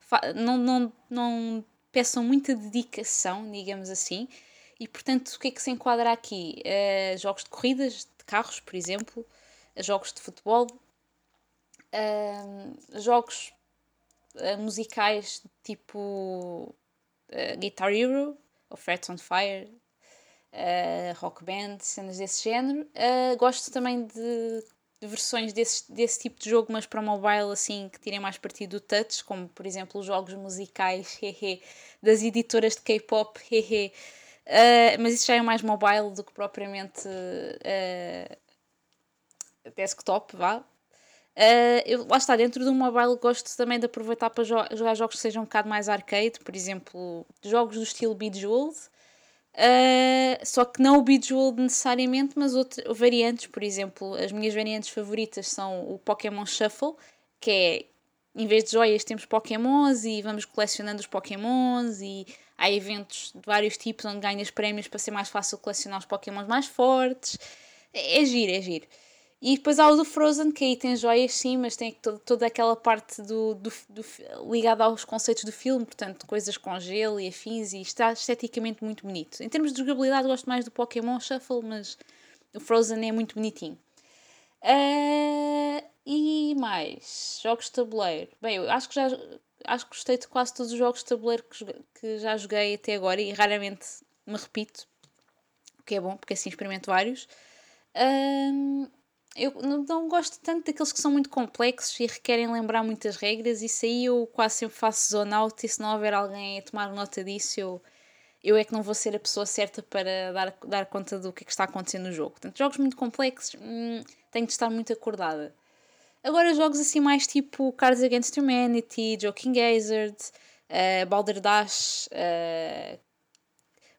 fa- não, não, não peçam muita dedicação, digamos assim, e portanto o que é que se enquadra aqui? Eh, jogos de corridas, de carros, por exemplo, jogos de futebol, ahm, jogos eh, musicais tipo Guitar Hero ou Frets on Fire, eh, rock band, cenas desse género. Eh, gosto também de, de versões desse, desse tipo de jogo, mas para mobile, assim, que tirem mais partido do touch, como por exemplo os jogos musicais hehe, das editoras de K-pop. Eh, mas isso já é mais mobile do que propriamente eh, desktop, vá. Uh, eu, lá está, dentro do mobile gosto também de aproveitar para jo- jogar jogos que sejam um bocado mais arcade, por exemplo, jogos do estilo Bejeweled, uh, só que não o Bejeweled necessariamente, mas outro, variantes, por exemplo, as minhas variantes favoritas são o Pokémon Shuffle, que é, em vez de joias temos Pokémons e vamos colecionando os Pokémons e há eventos de vários tipos onde ganhas prémios para ser mais fácil colecionar os Pokémons mais fortes, é, é giro, é giro. E depois há o do Frozen, que aí tem joias sim, mas tem todo, toda aquela parte do, do, do, ligada aos conceitos do filme, portanto, coisas com gelo e afins, e está esteticamente muito bonito. Em termos de jogabilidade, gosto mais do Pokémon Shuffle, mas o Frozen é muito bonitinho. Ah, e mais, jogos de tabuleiro. Bem, eu acho que já acho que gostei de quase todos os jogos de tabuleiro que, que já joguei até agora e raramente me repito, o que é bom, porque assim experimento vários. Ahm, eu não, gosto tanto daqueles que são muito complexos e requerem lembrar muitas regras. Isso aí eu quase sempre faço zone out e se não houver alguém a tomar nota disso, eu, eu é que não vou ser a pessoa certa para dar, dar conta do que é que está acontecendo no jogo. Portanto, jogos muito complexos, hum, tenho de estar muito acordada. Agora, jogos assim mais tipo Cards Against Humanity, Joking Hazard, uh, Balderdash, uh,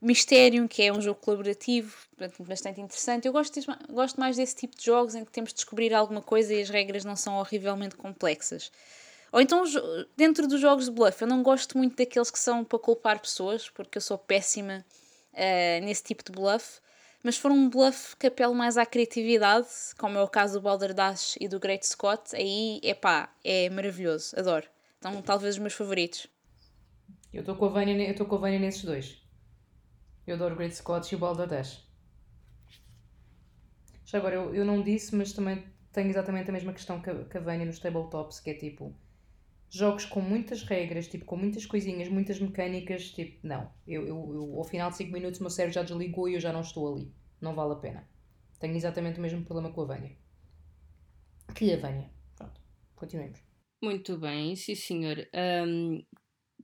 Mysterium, que é um jogo colaborativo, portanto, bastante interessante. Eu gosto, desse- gosto mais desse tipo de jogos em que temos de descobrir alguma coisa e as regras não são horrivelmente complexas. Ou então, dentro dos jogos de bluff, eu não gosto muito daqueles que são para culpar pessoas, porque eu sou péssima eh, nesse tipo de bluff. Mas se for um bluff que apela mais à criatividade, como é o caso do Balderdash e do Great Scott, aí, epá, é maravilhoso, adoro. Então, talvez os meus favoritos. Eu estou com a Vânia nesses dois. Eu adoro Great Scotch e o Balderdash. Já agora, eu, eu não disse, mas também tenho exatamente a mesma questão que a, que a Vânia nos tabletops, que é tipo... jogos com muitas regras, tipo, com muitas coisinhas, muitas mecânicas, tipo, não. Eu, eu, eu ao final de 5 minutos o meu cérebro já desligou e eu já não estou ali. Não vale a pena. Tenho exatamente o mesmo problema com a Vânia. Que a Vânia. Pronto, continuemos. Muito bem, sim senhor. Um,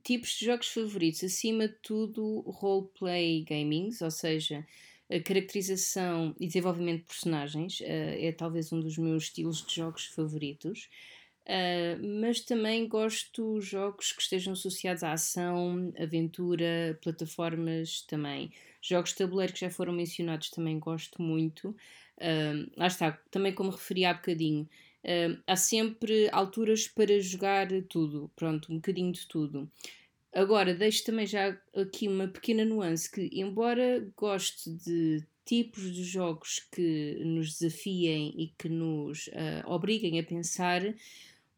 tipos de jogos favoritos, acima de tudo, roleplay gamings, ou seja, a caracterização e desenvolvimento de personagens uh, é talvez um dos meus estilos de jogos favoritos. Uh, mas também gosto jogos que estejam associados à ação, aventura, plataformas também. Jogos de tabuleiro que já foram mencionados também gosto muito. Uh, lá está, também como referi há bocadinho, uh, há sempre alturas para jogar tudo, pronto, um bocadinho de tudo. Agora, deixo também já aqui uma pequena nuance que, embora goste de tipos de jogos que nos desafiem e que nos uh, obriguem a pensar,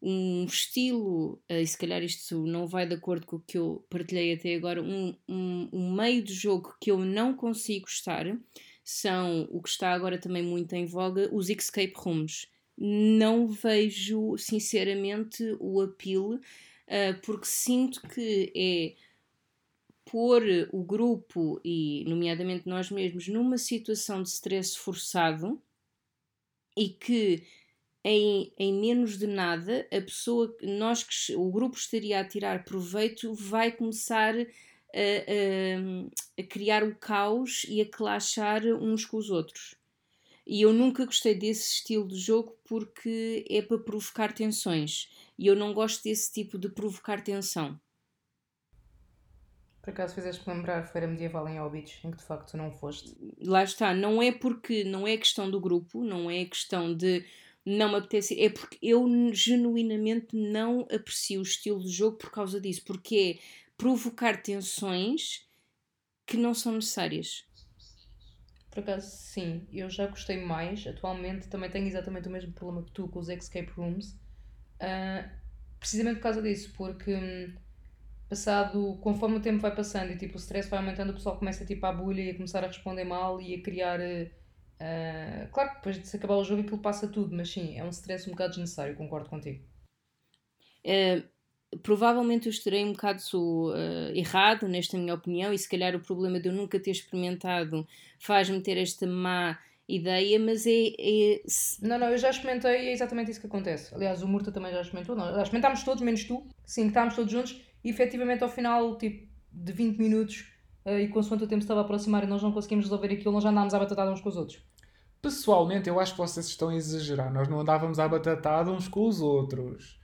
um estilo, uh, e se calhar isto não vai de acordo com o que eu partilhei até agora, um, um, um meio de jogo que eu não consigo estar são o que está agora também muito em voga, os escape rooms. Não vejo, sinceramente, o apelo, uh, porque sinto que é pôr o grupo e, nomeadamente, nós mesmos numa situação de stress forçado e que em, em menos de nada, a pessoa, nós que o grupo estaria a tirar proveito, vai começar a, a, a criar o caos e a clashar uns com os outros. E eu nunca gostei desse estilo de jogo porque é para provocar tensões. E eu não gosto desse tipo de provocar tensão. Por acaso fizeste lembrar Feira Medieval em Hobbits, em que de facto não foste. Lá está, não é porque não é questão do grupo, não é questão de não me apetece. É porque eu genuinamente não aprecio o estilo de jogo por causa disso, porque é provocar tensões que não são necessárias. Por acaso, sim, eu já gostei mais. Atualmente também tenho exatamente o mesmo problema que tu com os escape rooms, uh, precisamente por causa disso, porque hum, passado, conforme o tempo vai passando e tipo, o stress vai aumentando, o pessoal começa tipo, a bulha e a começar a responder mal e a criar. Uh, claro que depois de se acabar o jogo aquilo passa tudo, mas sim, é um stress um bocado desnecessário, concordo contigo. Uh, provavelmente eu estarei um bocado uh, errado nesta minha opinião e se calhar o problema de eu nunca ter experimentado faz-me ter esta má ideia, mas é, é... Não, não, eu já experimentei e é exatamente isso que acontece. Aliás, o Murta também já experimentou, não, já experimentámos todos, menos tu, sim, estávamos todos juntos e efetivamente ao final, tipo, de 20 minutos uh, e consoante o tempo estava a aproximar e nós não conseguimos resolver aquilo, nós já andámos à batatada uns com os outros. Pessoalmente, eu acho que vocês estão a exagerar. Nós não andávamos à batatada uns com os outros.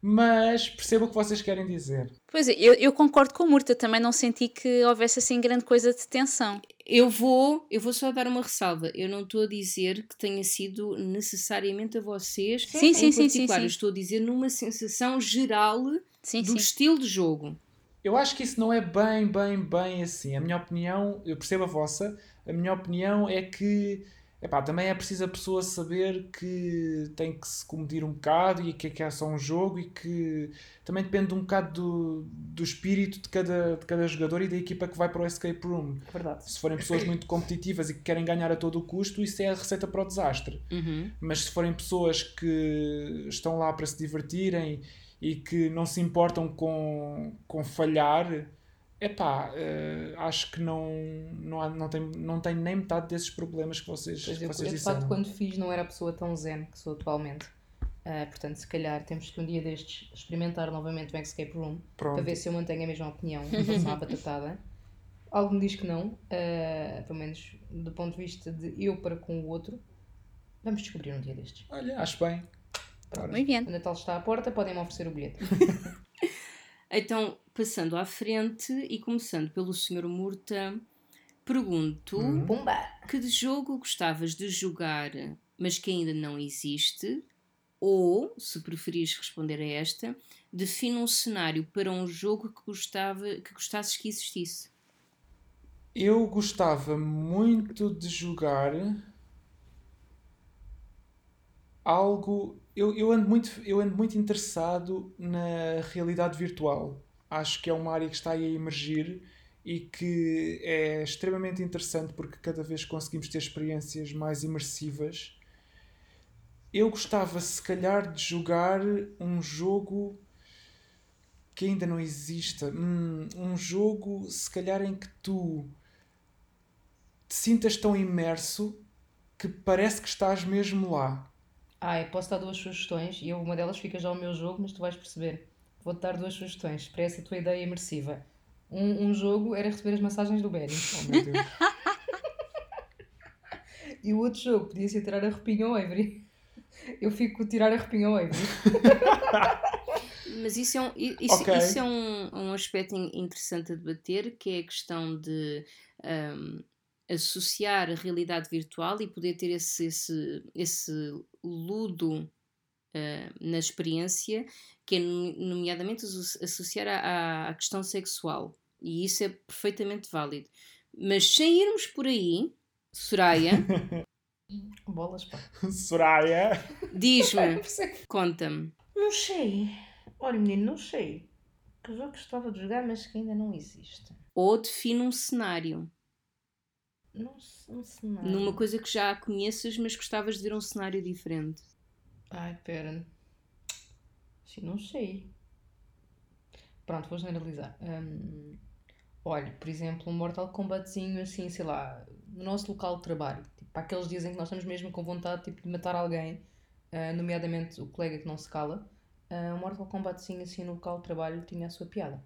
Mas percebo o que vocês querem dizer. Pois é, eu, eu concordo com o Murta, também não senti que houvesse assim grande coisa de tensão. Eu vou, eu vou só dar uma ressalva. Eu não estou a dizer que tenha sido necessariamente a vocês sim, em sim, particular. Sim, sim, estou a dizer numa sensação geral sim, do sim. estilo de jogo. Eu acho que isso não é bem, bem, bem assim. A minha opinião, eu percebo a vossa, a minha opinião é que epá, também é preciso a pessoa saber que tem que se comedir um bocado e que é, que é só um jogo e que também depende um bocado do, do espírito de cada, de cada jogador e da equipa que vai para o escape room. Verdade. Se forem pessoas muito competitivas e que querem ganhar a todo o custo, isso é a receita para o desastre. Uhum. Mas se forem pessoas que estão lá para se divertirem e que não se importam com, com falhar, epá, uh, acho que não, não, há, não, tem, não tem nem metade desses problemas que vocês, pois que eu, vocês eu, de facto, quando fiz, não era a pessoa tão zen que sou atualmente. Uh, portanto, se calhar temos que um dia destes experimentar novamente o Escape Room Pronto. para ver se eu mantenho a mesma opinião em relação à batatada. Algo me diz que não, uh, pelo menos do ponto de vista de eu para com o outro. Vamos descobrir um dia destes. Olha, acho bem. Muito bem. O Natal está à porta, podem-me oferecer o bilhete. então, passando à frente e começando pelo Sr. Murta, pergunto: uhum. que de jogo gostavas de jogar, mas que ainda não existe? Ou, se preferires responder a esta, define um cenário para um jogo que, gostava, que gostasses que existisse. Eu gostava muito de jogar algo eu, eu, ando muito, eu ando muito interessado na realidade virtual. Acho que é uma área que está aí a emergir e que é extremamente interessante porque cada vez conseguimos ter experiências mais imersivas. Eu gostava, se calhar, de jogar um jogo que ainda não exista. Hum, um jogo, se calhar, em que tu te sintas tão imerso que parece que estás mesmo lá. Ai, posso dar duas sugestões e uma delas fica já o meu jogo, mas tu vais perceber. Vou-te dar duas sugestões para essa tua ideia imersiva. Um, um jogo era receber as massagens do Benny. Oh meu Deus. E o outro jogo podia ser tirar a roupinha ao Avery. Eu fico tirar a roupinha ao Avery. Mas isso é um, isso, Ok. isso é um, um aspecto in- interessante a debater, que é a questão de ahm, associar a realidade virtual e poder ter esse, esse, esse ludo na experiência, que é no- nomeadamente asso- associar à, à- questão sexual. E isso é perfeitamente válido. Mas sem irmos por aí, Soraya, Bolas, pá. Soraya. diz-me, conta-me. Não sei. Olha, menino, não sei. Que jogo gostava de jogar, mas que ainda não existe. Ou define um cenário. Sei nada. Numa coisa que já conheças, mas gostavas de ver um cenário diferente. Ai, pera. Sim, não sei. Pronto, vou generalizar. Hum, olha, por exemplo, um Mortal Kombatzinho assim, sei lá, no nosso local de trabalho. Tipo, há aqueles dias em que nós estamos mesmo com vontade tipo, de matar alguém, ah, nomeadamente o colega que não se cala. Ah, um Mortal Kombatzinho assim no local de trabalho tinha a sua piada.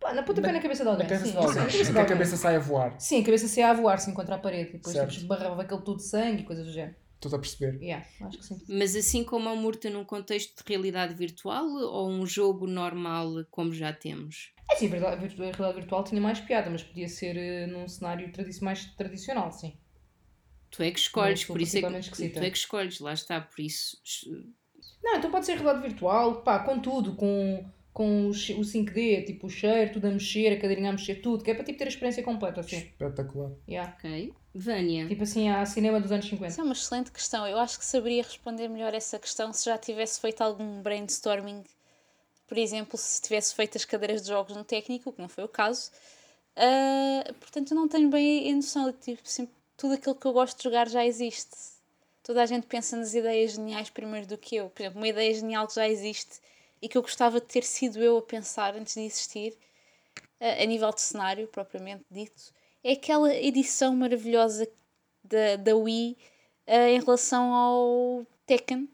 Pá, na puta Na- na cabeça de alguém. Na cabeça sim, de alguém. sim, que a cabeça sai a voar. Sim, a cabeça se ia a voar-se contra a parede. Depois tipo, esbarrava aquele tudo de sangue e coisas do género. Estou a perceber. Yeah, acho que sim. Mas assim como a Murta num contexto de realidade virtual ou um jogo normal como já temos? É sim, a realidade virtual tinha mais piada, mas podia ser eh, num cenário mais tradicional, sim. Tu é que escolhes, por isso é que, esquisita. tu é que escolhes, lá está, por isso Não, então pode ser realidade virtual, pá, com tudo, com, com o, che- o 5D, tipo o cheiro, tudo a mexer, a cadeirinha a mexer, tudo, que é para tipo, ter a experiência completa, assim. Espetacular. Yeah. ok. Vânia, Tipo assim, há cinema dos anos 50. Isso é uma excelente questão. Eu acho que saberia responder melhor essa questão se já tivesse feito algum brainstorming. Por exemplo, se tivesse feito as cadeiras de jogos no técnico, que não foi o caso. Ah, portanto, eu não tenho bem a noção. Tipo, sempre, tudo aquilo que eu gosto de jogar já existe. Toda a gente pensa nas ideias geniais primeiro do que eu. Por exemplo, uma ideia genial que já existe e que eu gostava de ter sido eu a pensar antes de existir, a, a nível de cenário propriamente dito, é aquela edição maravilhosa da, da Wii eh, em relação ao Tekken,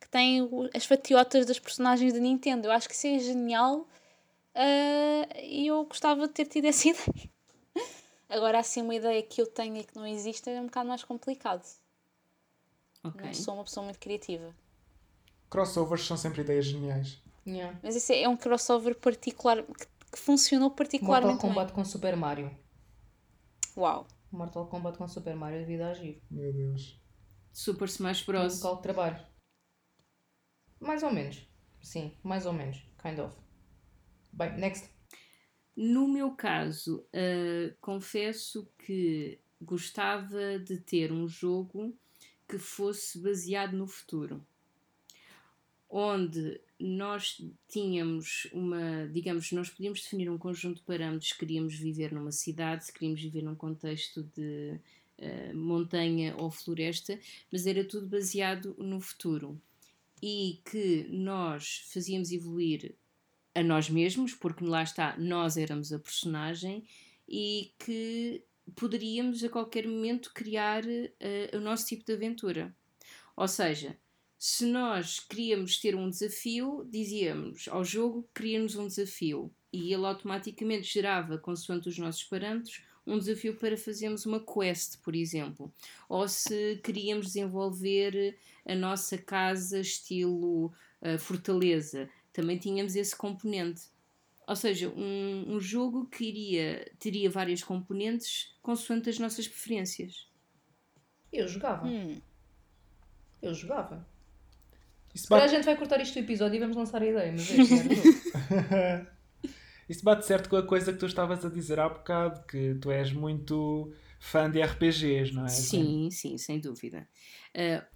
que tem o- as fatiotas das personagens da Nintendo. Eu acho que isso é genial eh, e eu gostava de ter tido essa ideia. Agora, assim, uma ideia que eu tenho e que não existe é um bocado mais complicado. ok. Não sou uma pessoa muito criativa. Crossovers são sempre ideias geniais. Yeah. Mas esse é um crossover particular que, que funcionou Mortal particularmente Kombat com Super Mario. bem. Uau! Mortal Kombat com Super Mario é vida agir. Meu Deus. Super Smash Bros. local de trabalho. Mais ou menos. Sim, mais ou menos. Kind of. Bem, next. No meu caso, ah, confesso que gostava de ter um jogo que fosse baseado no futuro, onde nós tínhamos uma, digamos, nós podíamos definir um conjunto de parâmetros, queríamos viver numa cidade, se queríamos viver num contexto de ah, montanha ou floresta, mas era tudo baseado no futuro. E que nós fazíamos evoluir a nós mesmos, porque lá está, nós éramos a personagem e que poderíamos a qualquer momento criar eh, o nosso tipo de aventura. Ou seja, se nós queríamos ter um desafio, dizíamos ao jogo que queríamos um desafio e ele automaticamente gerava, consoante os nossos parâmetros, um desafio para fazermos uma quest, por exemplo. Ou se queríamos desenvolver a nossa casa estilo eh, fortaleza, também tínhamos esse componente. Ou seja, um, um jogo que iria, teria várias componentes consoante as nossas preferências. Eu jogava. Hum. Eu jogava. Isso Agora a bate, gente vai cortar este episódio e vamos lançar a ideia, mas jogo. isso bate certo com a coisa que tu estavas a dizer há bocado, que tu és muito fã de RPGs, não é? Sim, sim, sem dúvida.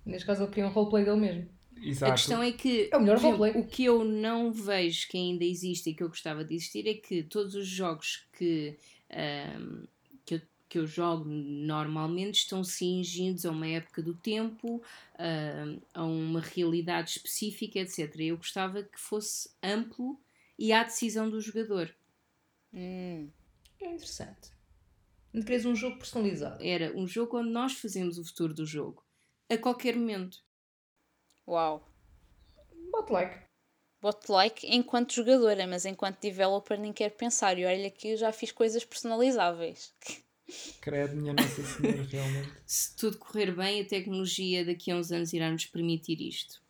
Neste caso ele queria um roleplay dele mesmo. Exato. A questão é que É o melhor roleplay. o que eu não vejo que ainda existe e que eu gostava de existir é que todos os jogos que, ahm, que, eu, que eu jogo normalmente estão cingidos a uma época do tempo, ahm, a uma realidade específica, etc. Eu gostava que fosse amplo e à decisão do jogador. Hum. É interessante. Não queres um jogo personalizado. Era um jogo onde nós fazemos o futuro do jogo. A qualquer momento. Uau. Bot like. Bot like enquanto jogadora, mas enquanto developer nem quero pensar. E olha que eu já fiz coisas personalizáveis. Credo, minha Nossa Senhora, realmente. Se tudo correr bem, a tecnologia daqui a uns anos irá nos permitir isto.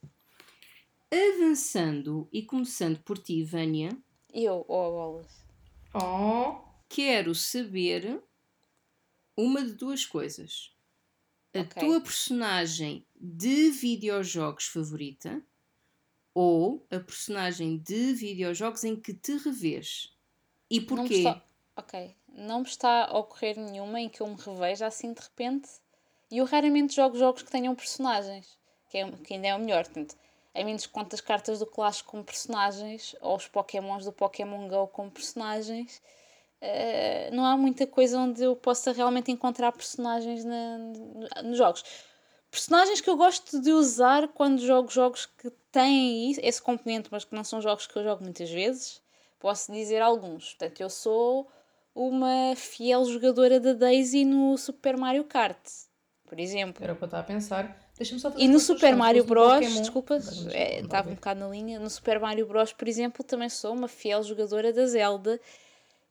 Avançando e começando por ti, Vânia, Eu, oh bolas. Oh. quero saber uma de duas coisas. A Ok. tua personagem de videojogos favorita ou a personagem de videojogos em que te revês. E Não porquê? está... Ok. Não me está a ocorrer nenhuma em que eu me reveja assim de repente. E eu raramente jogo jogos que tenham personagens. Que, é, que ainda é o melhor. Portanto, a menos que conte as cartas do Clash como personagens ou os Pokémons do Pokémon Go como personagens. eh, não há muita coisa onde eu possa realmente encontrar personagens na- no- nos jogos. Personagens que eu gosto de usar quando jogo jogos que têm esse componente, mas que não são jogos que eu jogo muitas vezes, posso dizer alguns. Portanto, eu sou uma fiel jogadora da Daisy no Super Mario Kart, por exemplo. Era o que eu estava a pensar. Deixa-me só fazer E no Super Mario Bros, Pokémon- desculpa, é, estava um bocado na linha. No Super Mario Bros, por exemplo, também sou uma fiel jogadora da Zelda.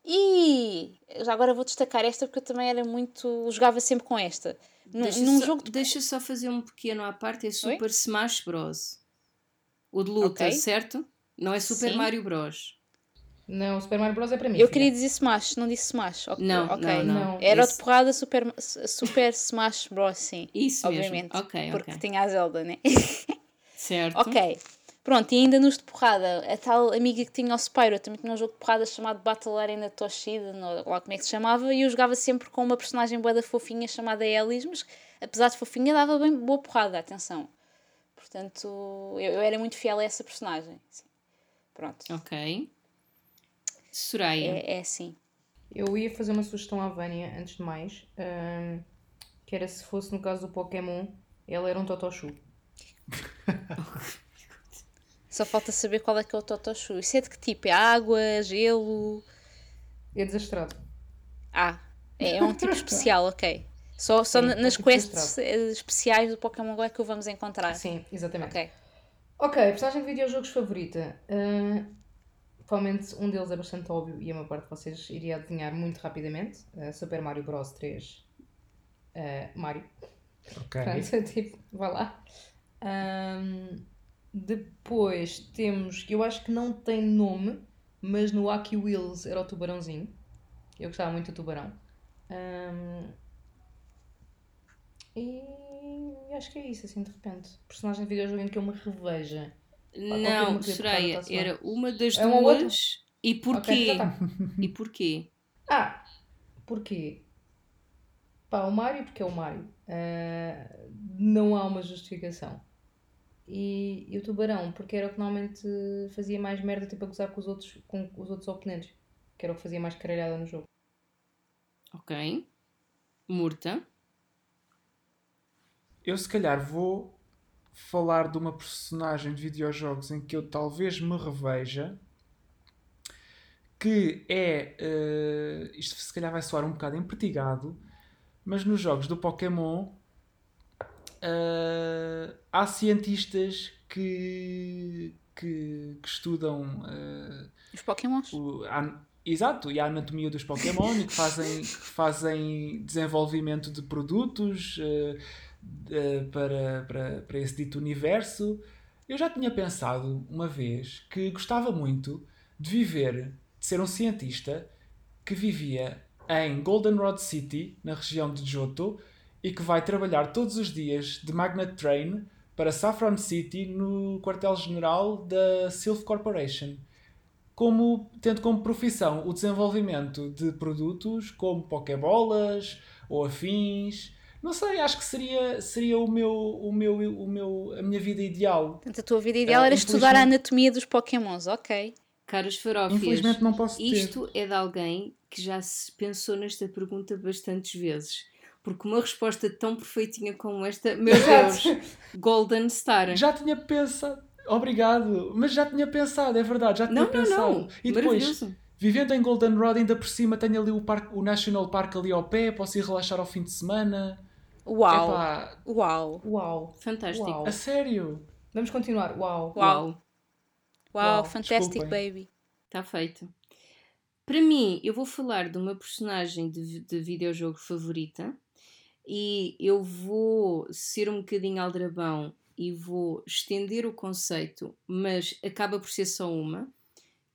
E já agora vou destacar esta porque eu também era muito. jogava sempre com esta. Num, Deixa, num só, jogo de deixa só fazer um pequeno à parte, é Super Smash Bros. O de luta, Ok. certo? Não é Super Sim. Mario Bros. Não, o Super Mario Bros é para mim. Eu filha. queria dizer Smash, não disse Smash. Ok, Não, ok. não, não. Não. Era o de Esse- porrada Super, Super Smash Bros, sim. Isso Obviamente. mesmo. Ok, porque ok. tinha a Zelda, né? Certo. ok. Pronto, e ainda nos de porrada, a tal amiga que tinha o Spyro também tinha um jogo de porrada chamado Battle Arena Toshida, não, lá como é que se chamava, e eu jogava sempre com uma personagem boa da fofinha chamada Elis, mas apesar de fofinha dava bem boa porrada, atenção. Portanto, eu, eu era muito fiel a essa personagem. sim. Pronto, Ok. Soraya. é, é assim. Eu ia fazer uma sugestão à Vânia, antes de mais, que era se fosse no caso do Pokémon, ela era um Totoshu. Só falta saber qual é que é o Totoshu. Isso é de que tipo? É água, gelo? É desastrado. Ah, é, é um tipo especial, ok. Só, só Sim, é um nas tipo quests eh, especiais do Pokémon GO é que o vamos encontrar. Sim, exatamente. Ok. Ok, personagem de videojogos favorita. Ah, provavelmente um deles é bastante óbvio e a maior parte de vocês iria adivinhar muito rapidamente. Ah, Super Mario Bros 3. Ah, Mario. Ok. Portanto, tipo, vá lá. Ahm, depois temos, eu acho que não tem nome, mas no Aki Wheels era o tubarãozinho. Eu gostava muito do tubarão. Ahm, e acho que é isso, assim, de repente. Personagem de videojogo em que eu me reveja. Não, Soraya, era uma das É uma duas. E porquê? Ok, já tá. E porquê? Ah, porquê? Pá, o Mário, porque é o Mário. Ah, não há uma justificação. E, e o Tubarão, porque era o que normalmente fazia mais merda, tipo, a gozar com os outros, com os outros oponentes. Que era o que fazia mais caralhada no jogo. Ok. Murta. Eu se calhar vou falar de uma personagem de videojogos em que eu talvez me reveja que é eh, isto se calhar vai soar um bocado empertigado mas nos jogos do Pokémon eh, há cientistas que, que, que estudam eh, Os Pokémons? o- a- exato, e a anatomia dos Pokémon que fazem, que fazem desenvolvimento de produtos eh, para, para, para esse dito universo. Eu já tinha pensado uma vez que gostava muito de viver, de ser um cientista que vivia em Goldenrod City, na região de Johto, e que vai trabalhar todos os dias de Magnet Train para Saffron City no quartel-general da Sylph Corporation como, tendo como profissão o desenvolvimento de produtos como Pokébolas ou afins. Não sei, acho que seria, seria o meu, o meu, o meu, a minha vida ideal. Portanto, a tua vida ideal Ah, era estudar a anatomia dos Pokémons, ok. Caras farófias. Infelizmente não posso ter. Isto é de alguém que já se pensou nesta pergunta bastantes vezes. Porque uma resposta tão perfeitinha como esta, meu Deus, Golden Star. Já tinha pensado, Obrigado, mas já tinha pensado, é verdade, já tinha Não, não, pensado. não. E depois, Maravilhoso. vivendo em Goldenrod, ainda por cima tenho ali o, parque, o National Park ali ao pé, posso ir relaxar ao fim de semana. Uau! Epá, Uau! Uau. Fantástico. Uau. a sério? Vamos continuar. Uau. Uau! Uau. Uau! Fantastic desculpem. baby! Está feito. Para mim, eu vou falar de uma personagem de, de videojogo favorita e eu vou ser um bocadinho aldrabão e vou estender o conceito, mas acaba por ser só uma,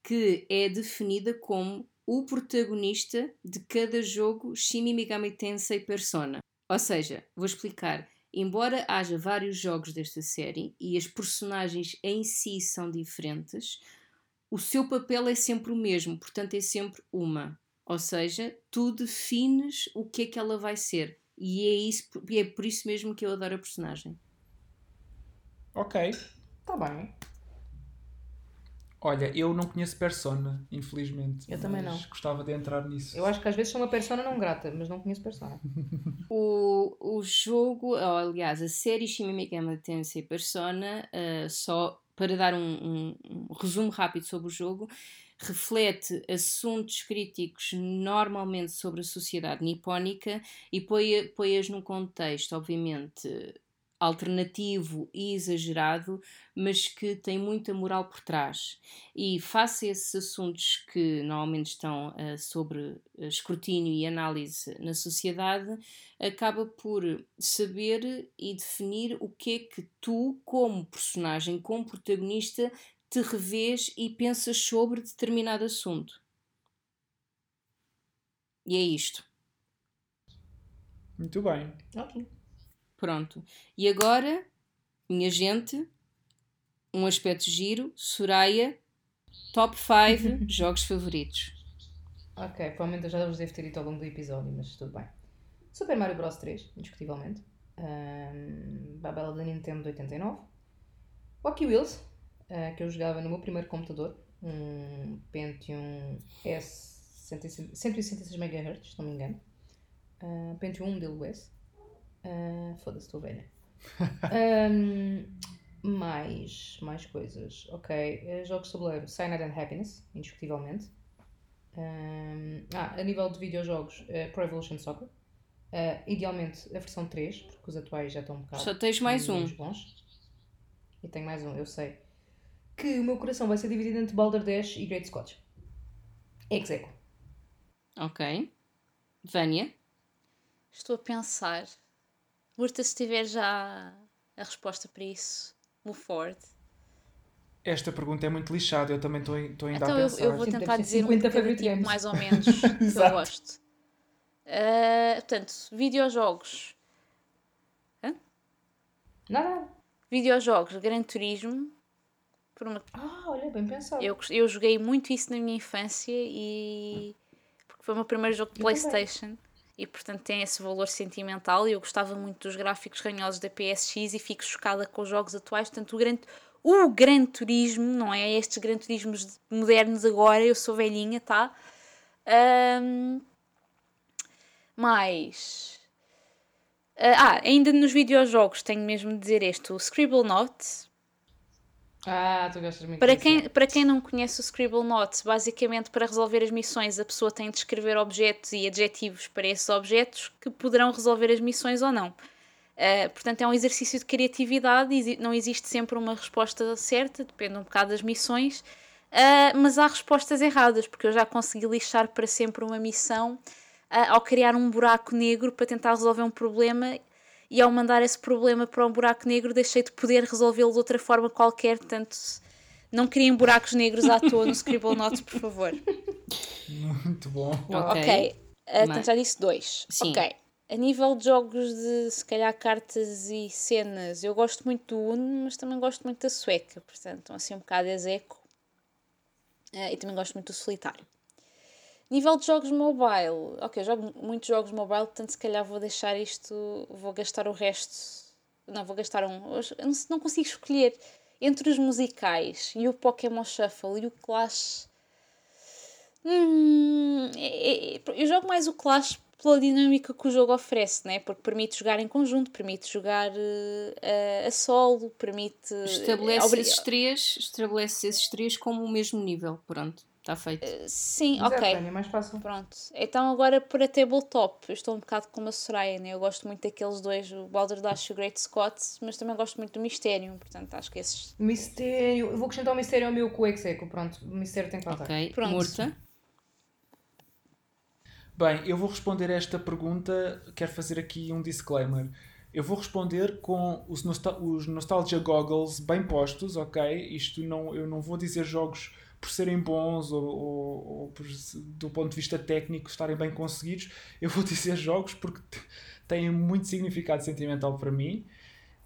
que é definida como o protagonista de cada jogo Shin Megami Tensei Persona. Ou seja, vou explicar. Embora haja vários jogos desta série e as personagens em si são diferentes, o seu papel é sempre o mesmo, portanto é sempre uma. Ou seja, tu defines o que é que ela vai ser. E é, isso, e é por isso mesmo que eu adoro a personagem. Ok. Está Tá bem. Olha, eu não conheço Persona, infelizmente. Eu também não. Gostava de entrar nisso. Eu acho que às vezes sou uma persona não grata, mas não conheço persona. O, o jogo, ou, aliás, a série Shin Megami Tensei Persona, ah, só para dar um, um- um resumo rápido sobre o jogo, reflete assuntos críticos normalmente sobre a sociedade nipónica e põe- põe-as num contexto, obviamente, alternativo e exagerado, mas que tem muita moral por trás. E face a esses assuntos que normalmente estão ah, sobre ah, escrutínio e análise na sociedade, acaba por saber e definir o que é que tu, como personagem, como protagonista, te revês e pensas sobre determinado assunto. E é isto. Muito bem. Ok. Pronto. E agora, minha gente, um aspecto giro, Soraya, top 5 jogos favoritos. Ok, provavelmente eu já vos devo ter dito ao longo do episódio, mas tudo bem. Super Mario Bros 3, indiscutivelmente. Um, Babela da Nintendo de 89. Wacky Wheels, uh, que eu jogava no meu primeiro computador. Um Pentium S 166 MHz, se não me engano. Uh, Pentium 1 modelo S. Uh, Foda-se, estou velha. Um, mais, mais coisas. Ok, eh, jogos de tabuleiro. Cyanide and Happiness, indiscutivelmente. Um, ah, a nível de videojogos, eh, Pro Evolution Soccer. Eh, idealmente a versão 3, porque os atuais já estão um bocado Só tens mais um. bons. E tenho mais um, eu sei. Que o meu coração vai ser dividido entre Baldur Dash e Great Scott. Execo. Ok. Vânia. Estou a pensar. Murta, se tiver já a resposta para isso, move forward. Esta pergunta é muito lixada, eu também estou ainda Então a pensar. eu vou Sim, tentar ser dizer um 50 cada tipo, games. mais ou menos, que eu gosto. Ah, portanto, videojogos. Nada. Videojogos, Gran Turismo. Por uma Ah, olha, bem pensado. Eu, eu joguei muito isso na minha infância e porque foi o meu primeiro jogo de Eu também. E portanto tem esse valor sentimental. Eu gostava muito dos gráficos ranhosos da PSX e fico chocada com os jogos atuais, portanto o Gran, o Gran Turismo, não é? Estes Gran Turismos modernos agora, eu sou velhinha, tá? Ahm, mais... Ah, ainda nos videojogos tenho mesmo de dizer este, o Scribble Note, Ah, tu gostas muito para quem, para quem não conhece o Scribble Note, basicamente para resolver as missões a pessoa tem de escrever objetos e adjetivos para esses objetos que poderão resolver as missões ou não. Uh, portanto, é um exercício de criatividade, não existe sempre uma resposta certa, depende um bocado das missões, uh, mas há respostas erradas, porque eu já consegui lixar para sempre uma missão uh, ao criar um buraco negro para tentar resolver um problema e ao mandar esse problema para um buraco negro deixei de poder resolvê-lo de outra forma qualquer, portanto não criem buracos negros à toa no Scribble Notes, por favor. Muito bom. Ok. Ok, uh, Mas- já disse dois. Sim. Ok. A nível de jogos de se calhar cartas e cenas, eu gosto muito do Uno, mas também gosto muito da sueca, portanto, estão assim um bocado execo. Uh, e também gosto muito do solitário. Nível de jogos mobile, ok, eu jogo muitos jogos mobile, portanto se calhar vou deixar isto, vou gastar o resto, não, vou gastar um, eu não, não consigo escolher entre os musicais e o Pokémon Shuffle e o Clash, Hum, é- é- eu jogo mais o Clash pela dinâmica que o jogo oferece, né? porque permite jogar em conjunto, permite jogar uh, a solo, permite. Estabelece, uh, esses três, estabelece esses três como o mesmo nível, pronto. Está feito. Uh, sim, Exato, ok. É mais fácil. Pronto. Então agora para tabletop, eu estou um bocado como a Soraya, né? Eu gosto muito daqueles dois, o Balderdash e o Great Scott, mas também gosto muito do Mysterium, portanto acho que esses. Mistério. Eu vou acrescentar o Mistério ao meu com o Execo, pronto. O Mistério tem que faltar. Ok, Pronto. Morta. Bem, eu vou responder a esta pergunta. Quero fazer aqui um disclaimer. Eu vou responder com os, nostal os Nostalgia Goggles bem postos, ok? Isto não, eu não vou dizer jogos por serem bons ou, ou, ou por, do ponto de vista técnico estarem bem conseguidos, eu vou dizer jogos porque têm muito significado sentimental para mim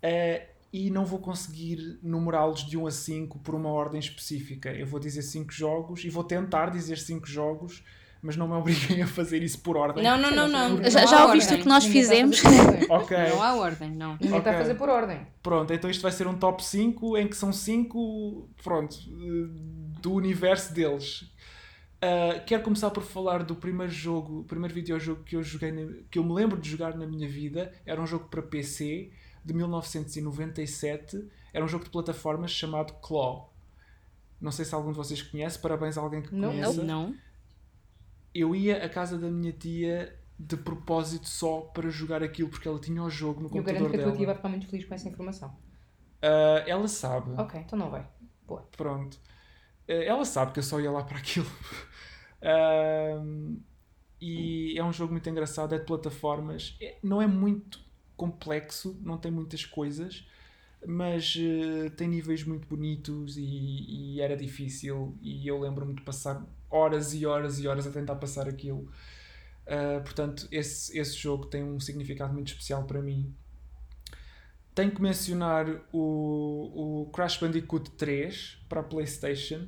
uh, e não vou conseguir numerá-los de 1 a 5 por uma ordem específica. Eu vou dizer 5 jogos e vou tentar dizer 5 jogos mas não me obriguem a fazer isso por ordem. Não, não, não, não. Já, não já ouviste o que nós fizemos? ok. Não há ordem, não. Ninguém okay. está a fazer por ordem. Pronto, então isto vai ser um top 5 em que são 5, pronto, do universo deles. Uh, quero começar por falar do primeiro jogo, o primeiro videojogo que eu joguei, na, que eu me lembro de jogar na minha vida. Era um jogo para PC de 1997. Era um jogo de plataformas chamado Claw. Não sei se algum de vocês conhece. Parabéns a alguém que não, conheça. Não. Eu ia à casa da minha tia de propósito só para jogar aquilo porque ela tinha o jogo no eu computador dela. Eu garanto que a tua tia vai ficar muito feliz com essa informação. Uh, ela sabe. Ok, então não vai. Boa. Pronto. Eh, ela sabe que eu só ia lá para aquilo. e é um jogo muito engraçado, é de plataformas. É, não é muito complexo, não tem muitas coisas, mas uh, tem níveis muito bonitos e, e, era difícil. E eu lembro-me de passar horas e horas e horas a tentar passar aquilo. Uh, portanto, esse, esse jogo tem um significado muito especial para mim. Tenho que mencionar o, o Crash Bandicoot 3 para a PlayStation,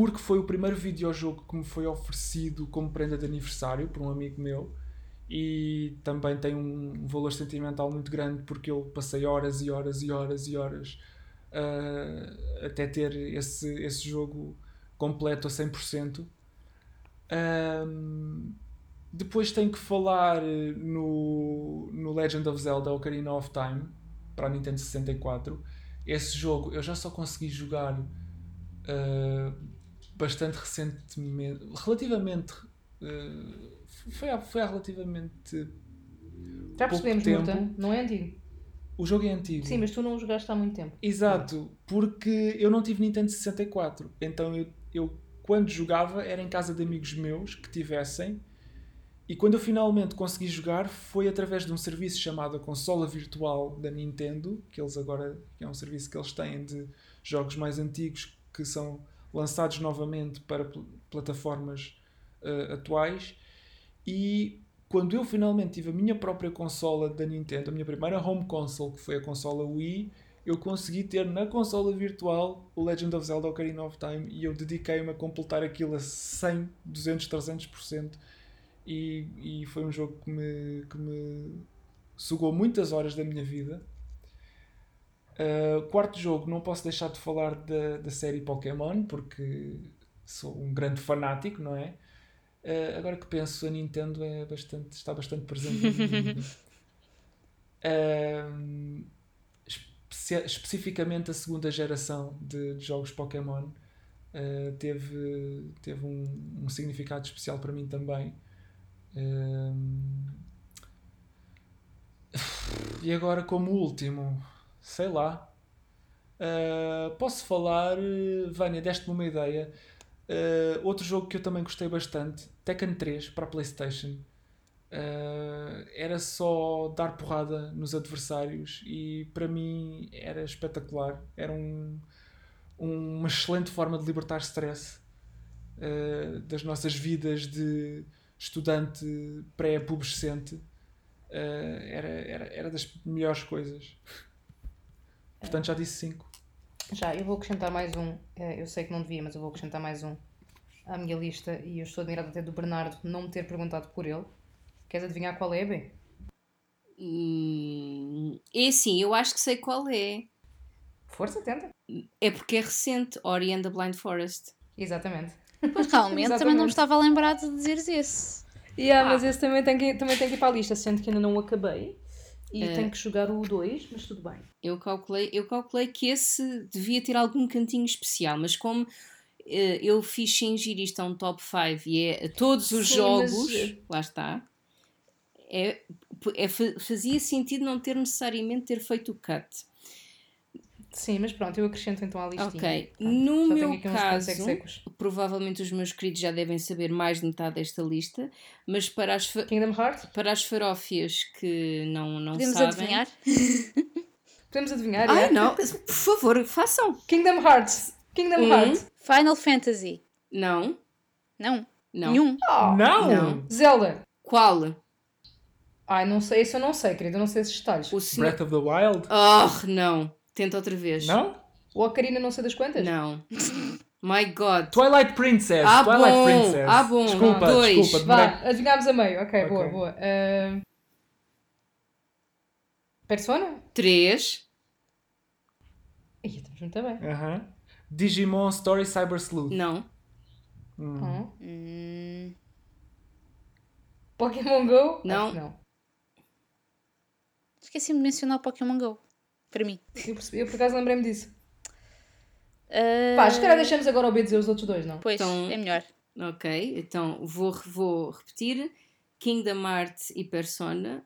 porque foi o primeiro videojogo que me foi oferecido como prenda de aniversário por um amigo meu e também tem um valor sentimental muito grande porque eu passei horas e horas e horas e horas uh, até ter esse, esse jogo completo a 100%. Um, depois tenho que falar no, no Legend of Zelda Ocarina of Time para a Nintendo 64. Esse jogo eu já só consegui jogar uh, bastante recentemente, relativamente. Uh, foi, há, foi há relativamente. Já percebemos, tempo. não é antigo. O jogo é antigo. Sim, mas tu não o jogaste há muito tempo. Exato, porque eu não tive Nintendo 64. Então eu, eu quando jogava era em casa de amigos meus que tivessem e quando eu finalmente consegui jogar foi através de um serviço chamado a Consola Virtual da Nintendo, que eles agora que é um serviço que eles têm de jogos mais antigos que são lançados novamente para pl plataformas uh, atuais. E quando eu finalmente tive a minha própria consola da Nintendo, a minha primeira home console, que foi a consola Wii, eu consegui ter na consola virtual o Legend of Zelda Ocarina of Time e eu dediquei-me a completar aquilo a 100, 200, 300% e, e foi um jogo que me, que me sugou muitas horas da minha vida. Uh, quarto jogo, não posso deixar de falar da, da série Pokémon, porque sou um grande fanático, não é? Uh, agora que penso, a Nintendo é bastante, está bastante presente. Uh, espe especificamente a segunda geração de, de jogos Pokémon uh, teve, teve um, um significado especial para mim também. e agora, como último, sei lá. Uh, posso falar, Vânia, deste-me uma ideia. Uh, outro jogo que eu também gostei bastante, Tekken 3 para a PlayStation. Uh, era só dar porrada nos adversários e para mim era espetacular. Era um, uma excelente forma de libertar stress uh, das nossas vidas de estudante pré-pubescente. Uh, era, era, era das melhores coisas. Portanto, já disse 5. Já, eu vou acrescentar mais um. Eu sei que não devia, mas eu vou acrescentar mais um à minha lista e eu estou admirado até do Bernardo não me ter perguntado por ele. Queres adivinhar qual é, B? Hum, é assim, eu acho que sei qual é. Força, tenta. É porque é recente, Ori and the Blind Forest. Exatamente. Pois realmente, Exatamente. também não me estava lembrado de dizeres esse. Yeah, Ah. mas esse também tem, que, também tem que ir para a lista, sendo que ainda não o acabei. E Eh. tenho que jogar o 2, mas tudo bem. Eu calculei, eu calculei que esse devia ter algum cantinho especial, mas como eh, eu fiz fingir isto a um top 5 e é a todos os Sim, jogos, mas, eh, lá está, é, é, fa- fazia sentido não ter necessariamente ter feito o cut. Sim, mas pronto, eu acrescento então à listinha. Ok, Pronto, no meu caso, provavelmente os meus queridos já devem saber mais de metade desta lista, mas para as, Kingdom Hearts? para as farófias que não, não Podemos sabem... adivinhar? Podemos adivinhar? Ai yeah? não, por favor, façam! Kingdom Hearts! Kingdom Um. Hearts! Final Fantasy. Não, Não. não. Nenhum. Oh, Não! Não. Zelda! Qual? Ai, não sei, isso eu não sei, querido, eu não sei esses detalhes. O senhor... Breath of the Wild? Oh, não. Tenta outra vez. Não? O Ocarina não sei das quantas? Não. My God. Twilight Princess! Ah, Twilight bom. Princess! Ah, bom. Desculpa, Dois. desculpa. Vá, adivinhámos a meio. Ok, boa, boa. Ah, Persona? Três. Ih, estamos muito bem. Aham. Digimon Story Cyber Sleuth. Não. Hum. Hum. Hum, Pokémon Go? Não. Não. esqueci-me de mencionar o Pokémon Go. Para mim. Eu, percebi- eu por acaso lembrei-me disso. Ah, Pá, se calhar deixamos agora o B dizer os outros dois, não? Pois, Então- é melhor. Ok. Então vou, vou repetir. Kingdom Hearts e Persona.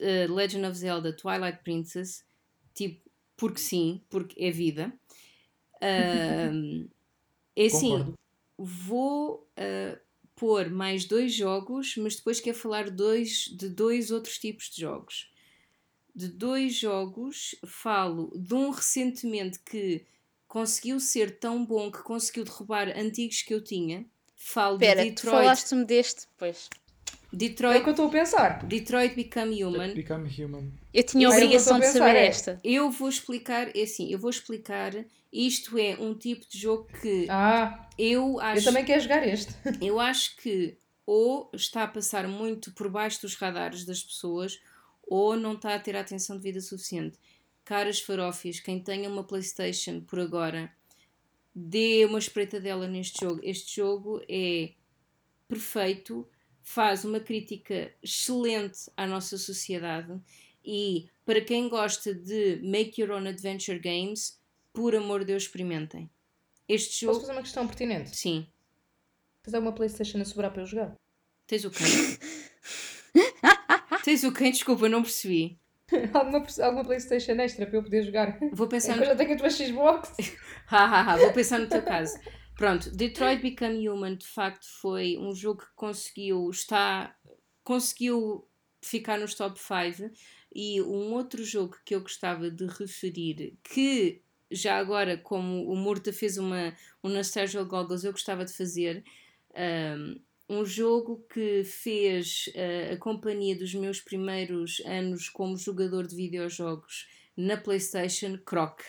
uh, Legend of Zelda, Twilight Princess. Tipo, porque sim, porque é vida. Ahm, é assim, vou uh, pôr mais dois jogos, mas depois quero falar dois, de dois outros tipos de jogos. De dois jogos, falo de um recentemente que conseguiu ser tão bom que conseguiu derrubar antigos que eu tinha. Falo Espera, de Detroit, falaste-me deste, pois. É o Detroit, que eu estou a pensar. Detroit Become Human. Become Human. Eu tinha a é eu obrigação de a saber é. esta. Eu vou explicar, é assim, eu vou explicar. Isto é um tipo de jogo que Ah, eu acho. eu também quero jogar este. Eu acho que ou está a passar muito por baixo dos radares das pessoas ou não está a ter a atenção devida suficiente. Caras farófias, quem tenha uma Playstation por agora, dê uma espreitadela neste jogo. Este jogo é perfeito, faz uma crítica excelente à nossa sociedade e para quem gosta de make your own adventure games, por amor de Deus, experimentem. Este Posso jogo, fazer uma questão pertinente? sim. Tens alguma Playstation a sobrar para eu jogar? Tens o quem? Tens o quem? Desculpa, não percebi. alguma, alguma Playstation extra para eu poder jogar? Vou pensar Eu no... já tenho a tua Xbox. Ha, ha, ha, Vou pensar no teu caso. Pronto, Detroit Become Human de facto foi um jogo que conseguiu está conseguiu ficar nos top 5 e um outro jogo que eu gostava de referir que já agora como o Murta fez uma um Nostalgia Goggles eu gostava de fazer um, um jogo que fez uh, a companhia dos meus primeiros anos como jogador de videojogos na Playstation Croc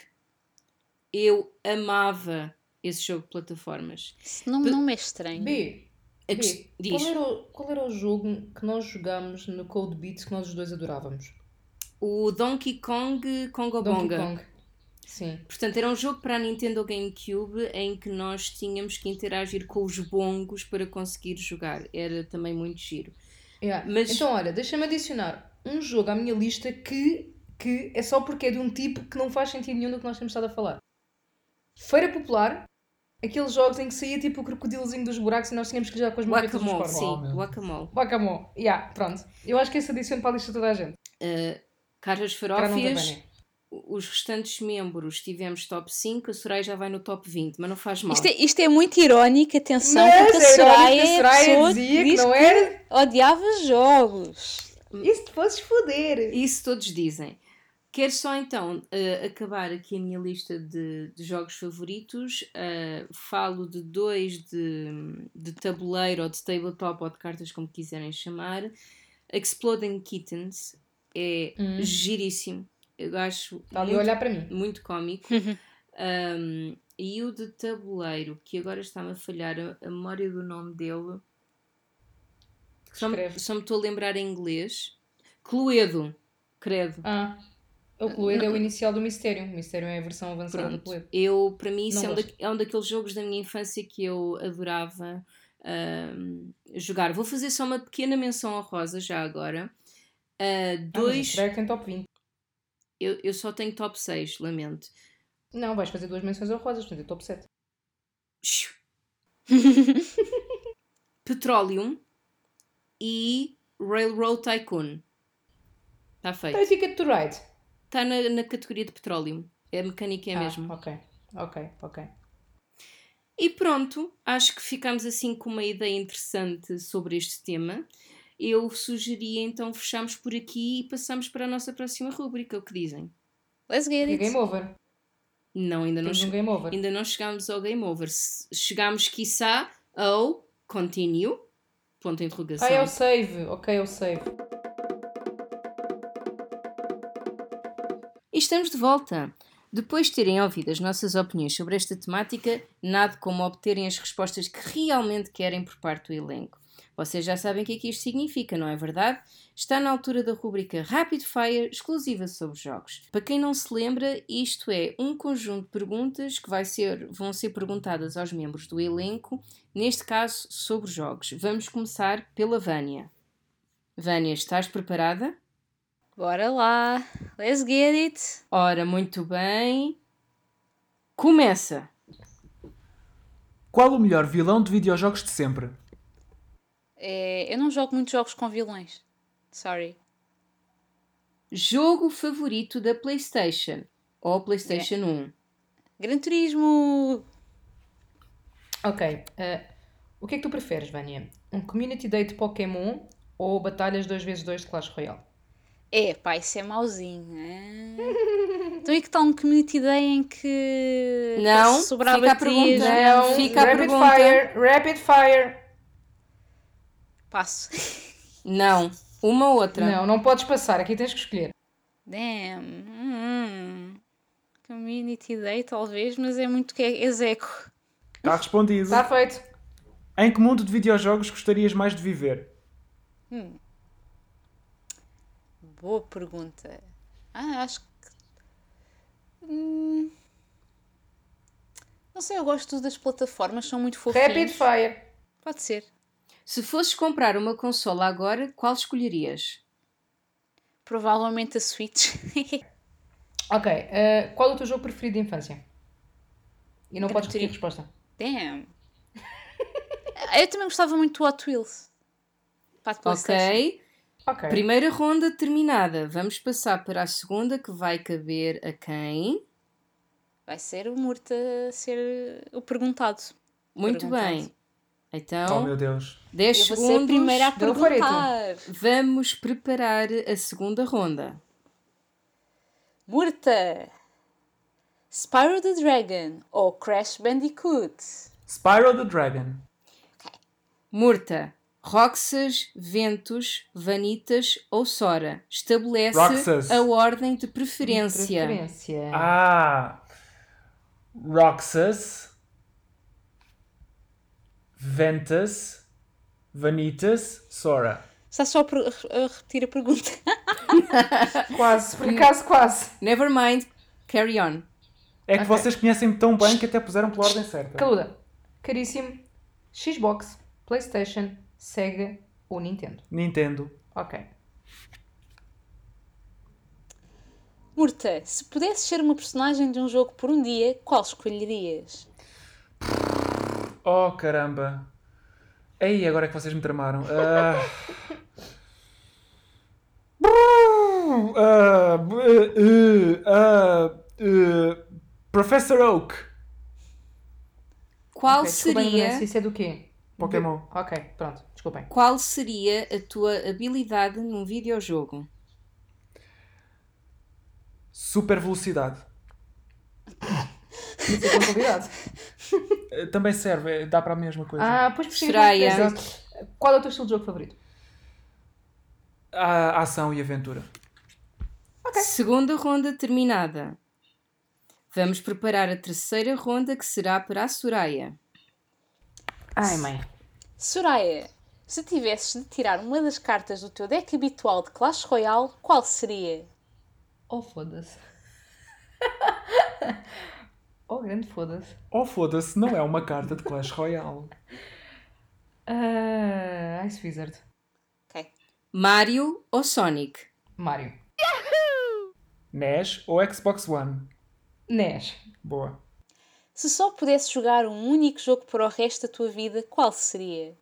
eu amava esse jogo de plataformas. Isso não, não me é estranho. B, A B qual, era o, qual era o jogo que nós jogámos no Code Beats que nós os dois adorávamos? o Donkey Kong Congo Donkey Bonga. Kong. Sim. Portanto, era um jogo para a Nintendo GameCube em que nós tínhamos que interagir com os bongos para conseguir jogar. Era também muito giro. Yeah. Mas- Então, olha, deixa-me adicionar um jogo à minha lista que, que é só porque é de um tipo que não faz sentido nenhum do que nós temos estado a falar. Feira Popular, aqueles jogos em que saía tipo o crocodilozinho dos buracos e nós tínhamos que jogar com as marretas dos Guacamole, cornos. sim. Guacamole. Bacamó. Yeah, pronto. Eu acho que esse adiciono para a lista de toda a gente. Uh, Caras Para não farófias. Os restantes membros tivemos top 5, a Soraya já vai no top 20, mas não faz mal. Isto é, isto é muito irónico, atenção, Mas porque a é Soraya que a é a Soraya pessoa dizia que não era- odiava jogos. Se te fosses foder? Isso todos dizem. Quero só então eh, acabar aqui a minha lista de, de jogos favoritos. Eh, falo de dois de, de tabuleiro ou de tabletop ou de cartas, como quiserem chamar. Exploding Kittens é Hum. giríssimo. Eu acho Está ali a muito, olhar para mim. muito cómico. Um, e o de tabuleiro, que agora está-me a falhar a, a memória do nome dele. Só me, só me estou a lembrar em inglês. Cluedo, credo. Ah, o Cluedo é o inicial do Mistério. O Mistério é a versão avançada do Pronto, Cluedo. eu, para mim, isso é um, da- é um daqueles jogos da minha infância que eu adorava. ahm, jogar. Vou fazer só uma pequena menção honrosa já agora. Ah, Ah, mas dois. a Shrek tem top 20. Eu, eu só tenho top 6, lamento. Não, vais fazer duas menções honrosas, portanto é top 7. Shiu. Petroleum e Railroad Tycoon. Está feito. Então Ticket to Ride. Está na, na categoria de Petroleum. A mecânica é a Ah, mesma. Ok, ok, ok. E pronto, acho que ficamos assim com uma ideia interessante sobre este tema. Eu sugeria então fecharmos por aqui e passamos para a nossa próxima rúbrica. O que dizem? Let's get E it. game over. Não, ainda não, um game over. ainda não chegámos ao game over. Se- Chegámos, quiçá, ao continue. Ponto de interrogação. Ah, é o save. Ok, é o save. E estamos de volta. Depois de terem ouvido as nossas opiniões sobre esta temática, nada como obterem as respostas que realmente querem por parte do elenco. Vocês já sabem o que é que isto significa, não é verdade? Está na altura da rubrica Rapid Fire exclusiva sobre jogos. Para quem não se lembra, isto é um conjunto de perguntas que vai ser, vão ser perguntadas aos membros do elenco, neste caso sobre jogos. Vamos começar pela Vânia. Vânia, estás preparada? Bora lá. Let's get it. Ora, muito bem. Começa! Qual o melhor vilão de videojogos de sempre? É, eu não jogo muitos jogos com vilões. Sorry. Jogo favorito da PlayStation ou PlayStation 1? Gran Turismo. Ok. eh, o que é que tu preferes, Vânia? Um Community Day de Pokémon ou batalhas 2x2 de Clash Royale? É, pá, isso é mauzinho. é? então e que tal um community day em que Não, fica a pergunta. Não, fica a rapid pergunta. fire, rapid fire. Passo. Não. Uma ou outra. Não, não podes passar, aqui tens que escolher. Damn. Hum. Community day talvez, mas é muito que é execo. Está respondido. Está feito. Em que mundo de videojogos gostarias mais de viver? Boa pergunta. Ah, acho que. Hum, Não sei, eu gosto das plataformas, são muito fofinhas. Rapid fire. Pode ser. Se fosses comprar uma consola agora, qual escolherias? Provavelmente a Switch. Ok. eh, qual é o teu jogo preferido de infância? E não Gran podes Turismo. resposta. Damn. Eu também gostava muito do Hot Wheels. Para a PlayStation. Ok. Ok. Primeira ronda terminada. Vamos passar para a segunda que vai caber a quem? Vai ser o Murta a ser o perguntado. Muito Perguntado. bem. Oh Então, meu Deus. 10 Eu vou ser a segundos. primeira a perguntar. Vamos preparar a segunda ronda. Murta! Spyro the Dragon ou Crash Bandicoot? Spyro the Dragon. Murta, Roxas, Ventos, Vanitas ou Sora. Estabelece Roxas. a ordem de preferência. Preferência. Ah. Roxas. Ventus. Vanitas. Sora. Está só a, per- a repetir a pergunta. Quase, por acaso quase. Never mind, carry on. É que Ok. vocês conhecem-me tão bem que até puseram pela ordem certa. Caluda, caríssimo. Xbox, Playstation, Sega ou Nintendo? Nintendo. Ok. Murta, se pudesses ser uma personagem de um jogo por um dia, qual escolherias? Oh caramba. Ei, agora é que vocês me tramaram. Ah. Ah, uh, ah, uh, Professor Oak. Qual desculpem, seria Isso é do quê? Pokémon. Ok, pronto, desculpem. qual seria a tua habilidade num videojogo? Super velocidade. É. Eh, Também serve, eh, dá para a mesma coisa. Ah, pois por Soraya. Exato. Qual é o teu estilo de jogo favorito? A ação e aventura. Segunda ronda terminada. Vamos preparar a terceira ronda que será para a Soraya. Ai, mãe. Soraya, se tivesses de tirar uma das cartas do teu deck habitual de Clash Royale, qual seria? Oh, foda-se. oh, grande foda-se. Oh, foda-se, não é uma carta de Clash Royale. Ah, Ice Wizard. Ok. Mario ou Sonic? Mario. NES ou Xbox One? NES. Boa. Se só pudesse jogar um único jogo para o resto da tua vida, qual seria?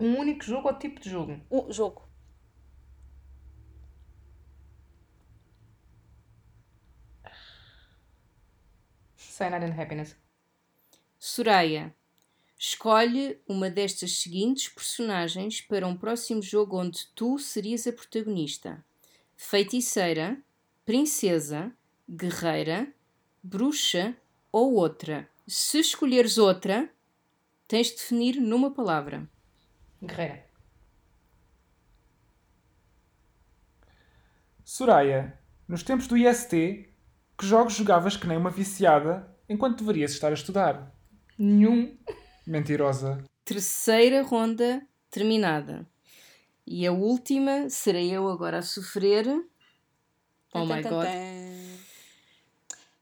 Um único jogo ou tipo de jogo? O jogo. Cyanide and Happiness. Soraya, escolhe uma destas seguintes personagens para um próximo jogo onde tu serias a protagonista: feiticeira, princesa, guerreira, bruxa ou outra. Se escolheres outra, tens de definir numa palavra. Guerreira. Soraya, nos tempos do IST, que jogos jogavas que nem uma viciada enquanto deverias estar a estudar? Nenhum. Mentirosa. Terceira ronda terminada. E a última serei eu agora a sofrer. Oh my god.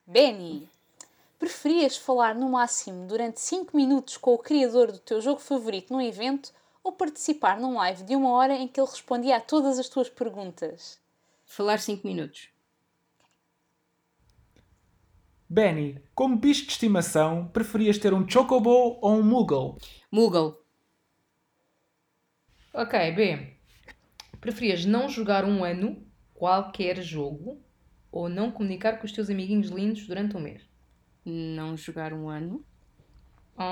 Benny, preferias falar no máximo durante 5 minutos com o criador do teu jogo favorito num evento ou participar num live de uma hora em que ele respondia a todas as tuas perguntas? Falar 5 minutos. Benny, como bicho de estimação, preferias ter um Chocobo ou um Moogle? Moogle. Ok, B. Preferias não jogar um ano qualquer jogo ou não comunicar com os teus amiguinhos lindos durante um mês? Não jogar um ano. Oh.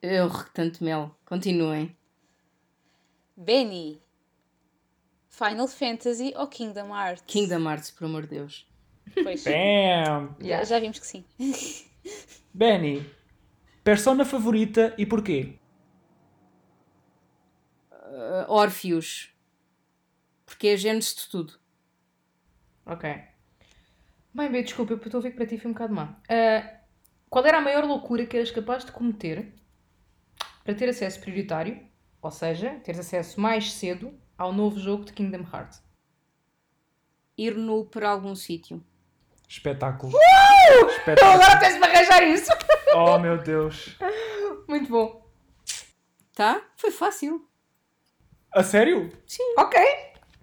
Eu, tanto mel. Continuem. Benny, Final Fantasy ou Kingdom Hearts? Kingdom Hearts, por amor de Deus. Pois, Bam! já, já vimos que sim. Benny, persona favorita e porquê? Uh, Orpheus. Porque é a gênese de tudo. Ok. Bem, B, desculpa, eu estou a ver que para ti foi um bocado má. Ah, qual era a maior loucura que eras capaz de cometer para ter acesso prioritário, ou seja, teres acesso mais cedo ao novo jogo de Kingdom Hearts? Ir nu para algum sítio. Espetáculo. Então Espetáculo. agora tens de arranjar isso! Oh meu Deus. Muito bom. Tá? Foi fácil. A sério? Ok.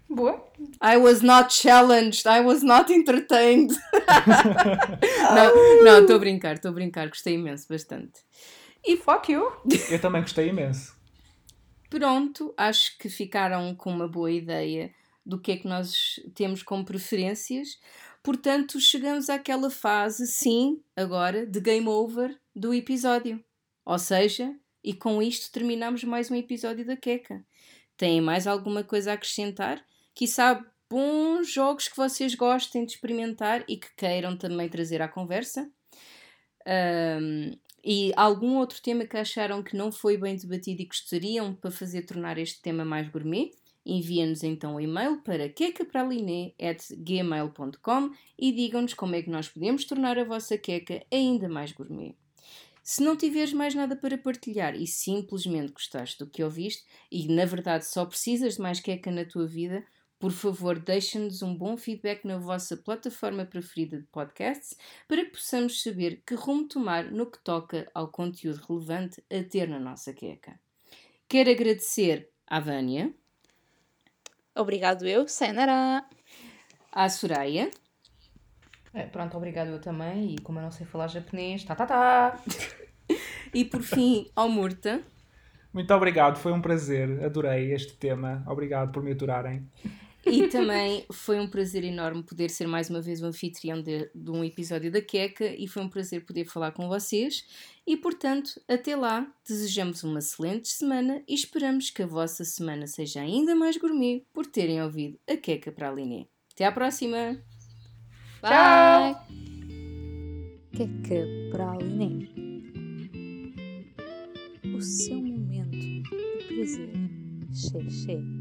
Boa. I was not challenged. I was not entertained. não, não, estou a brincar, estou a brincar. Gostei imenso, bastante. E fuck you. Eu também gostei imenso. Pronto, acho que ficaram com uma boa ideia do que é que nós temos como preferências. Portanto, chegamos àquela fase, sim, agora, de game over do episódio. Ou seja, e com isto terminamos mais um episódio da Queca. Têm mais alguma coisa a acrescentar? Quizá bons jogos que vocês gostem de experimentar e que queiram também trazer à conversa? Ahm, e algum outro tema que acharam que não foi bem debatido e gostariam para fazer tornar este tema mais gourmet? Enviem-nos então um e-mail para quecapraline.gmail.com e digam-nos como é que nós podemos tornar a vossa queca ainda mais gourmet. Se não tiveres mais nada para partilhar e simplesmente gostaste do que ouviste e na verdade só precisas de mais queca na tua vida, por favor deixa-nos um bom feedback na vossa plataforma preferida de podcasts para que possamos saber que rumo tomar no que toca ao conteúdo relevante a ter na nossa queca. Quero agradecer à Vânia, Obrigado eu, Sayonara. à Soraya, É, pronto, obrigado eu também. E como eu não sei falar japonês, tá tá tá. e por fim ao Murta. Muito obrigado, foi um prazer. Adorei este tema. Obrigado por me aturarem. E também foi um prazer enorme poder ser mais uma vez o anfitrião de, de um episódio da Queca e foi um prazer poder falar com vocês. E portanto, até lá, desejamos uma excelente semana e esperamos que a vossa semana seja ainda mais gourmet por terem ouvido a Queca para a Liné. Até à próxima! Bye. Queca para a Liné. O seu momento de prazer. Xé, xé.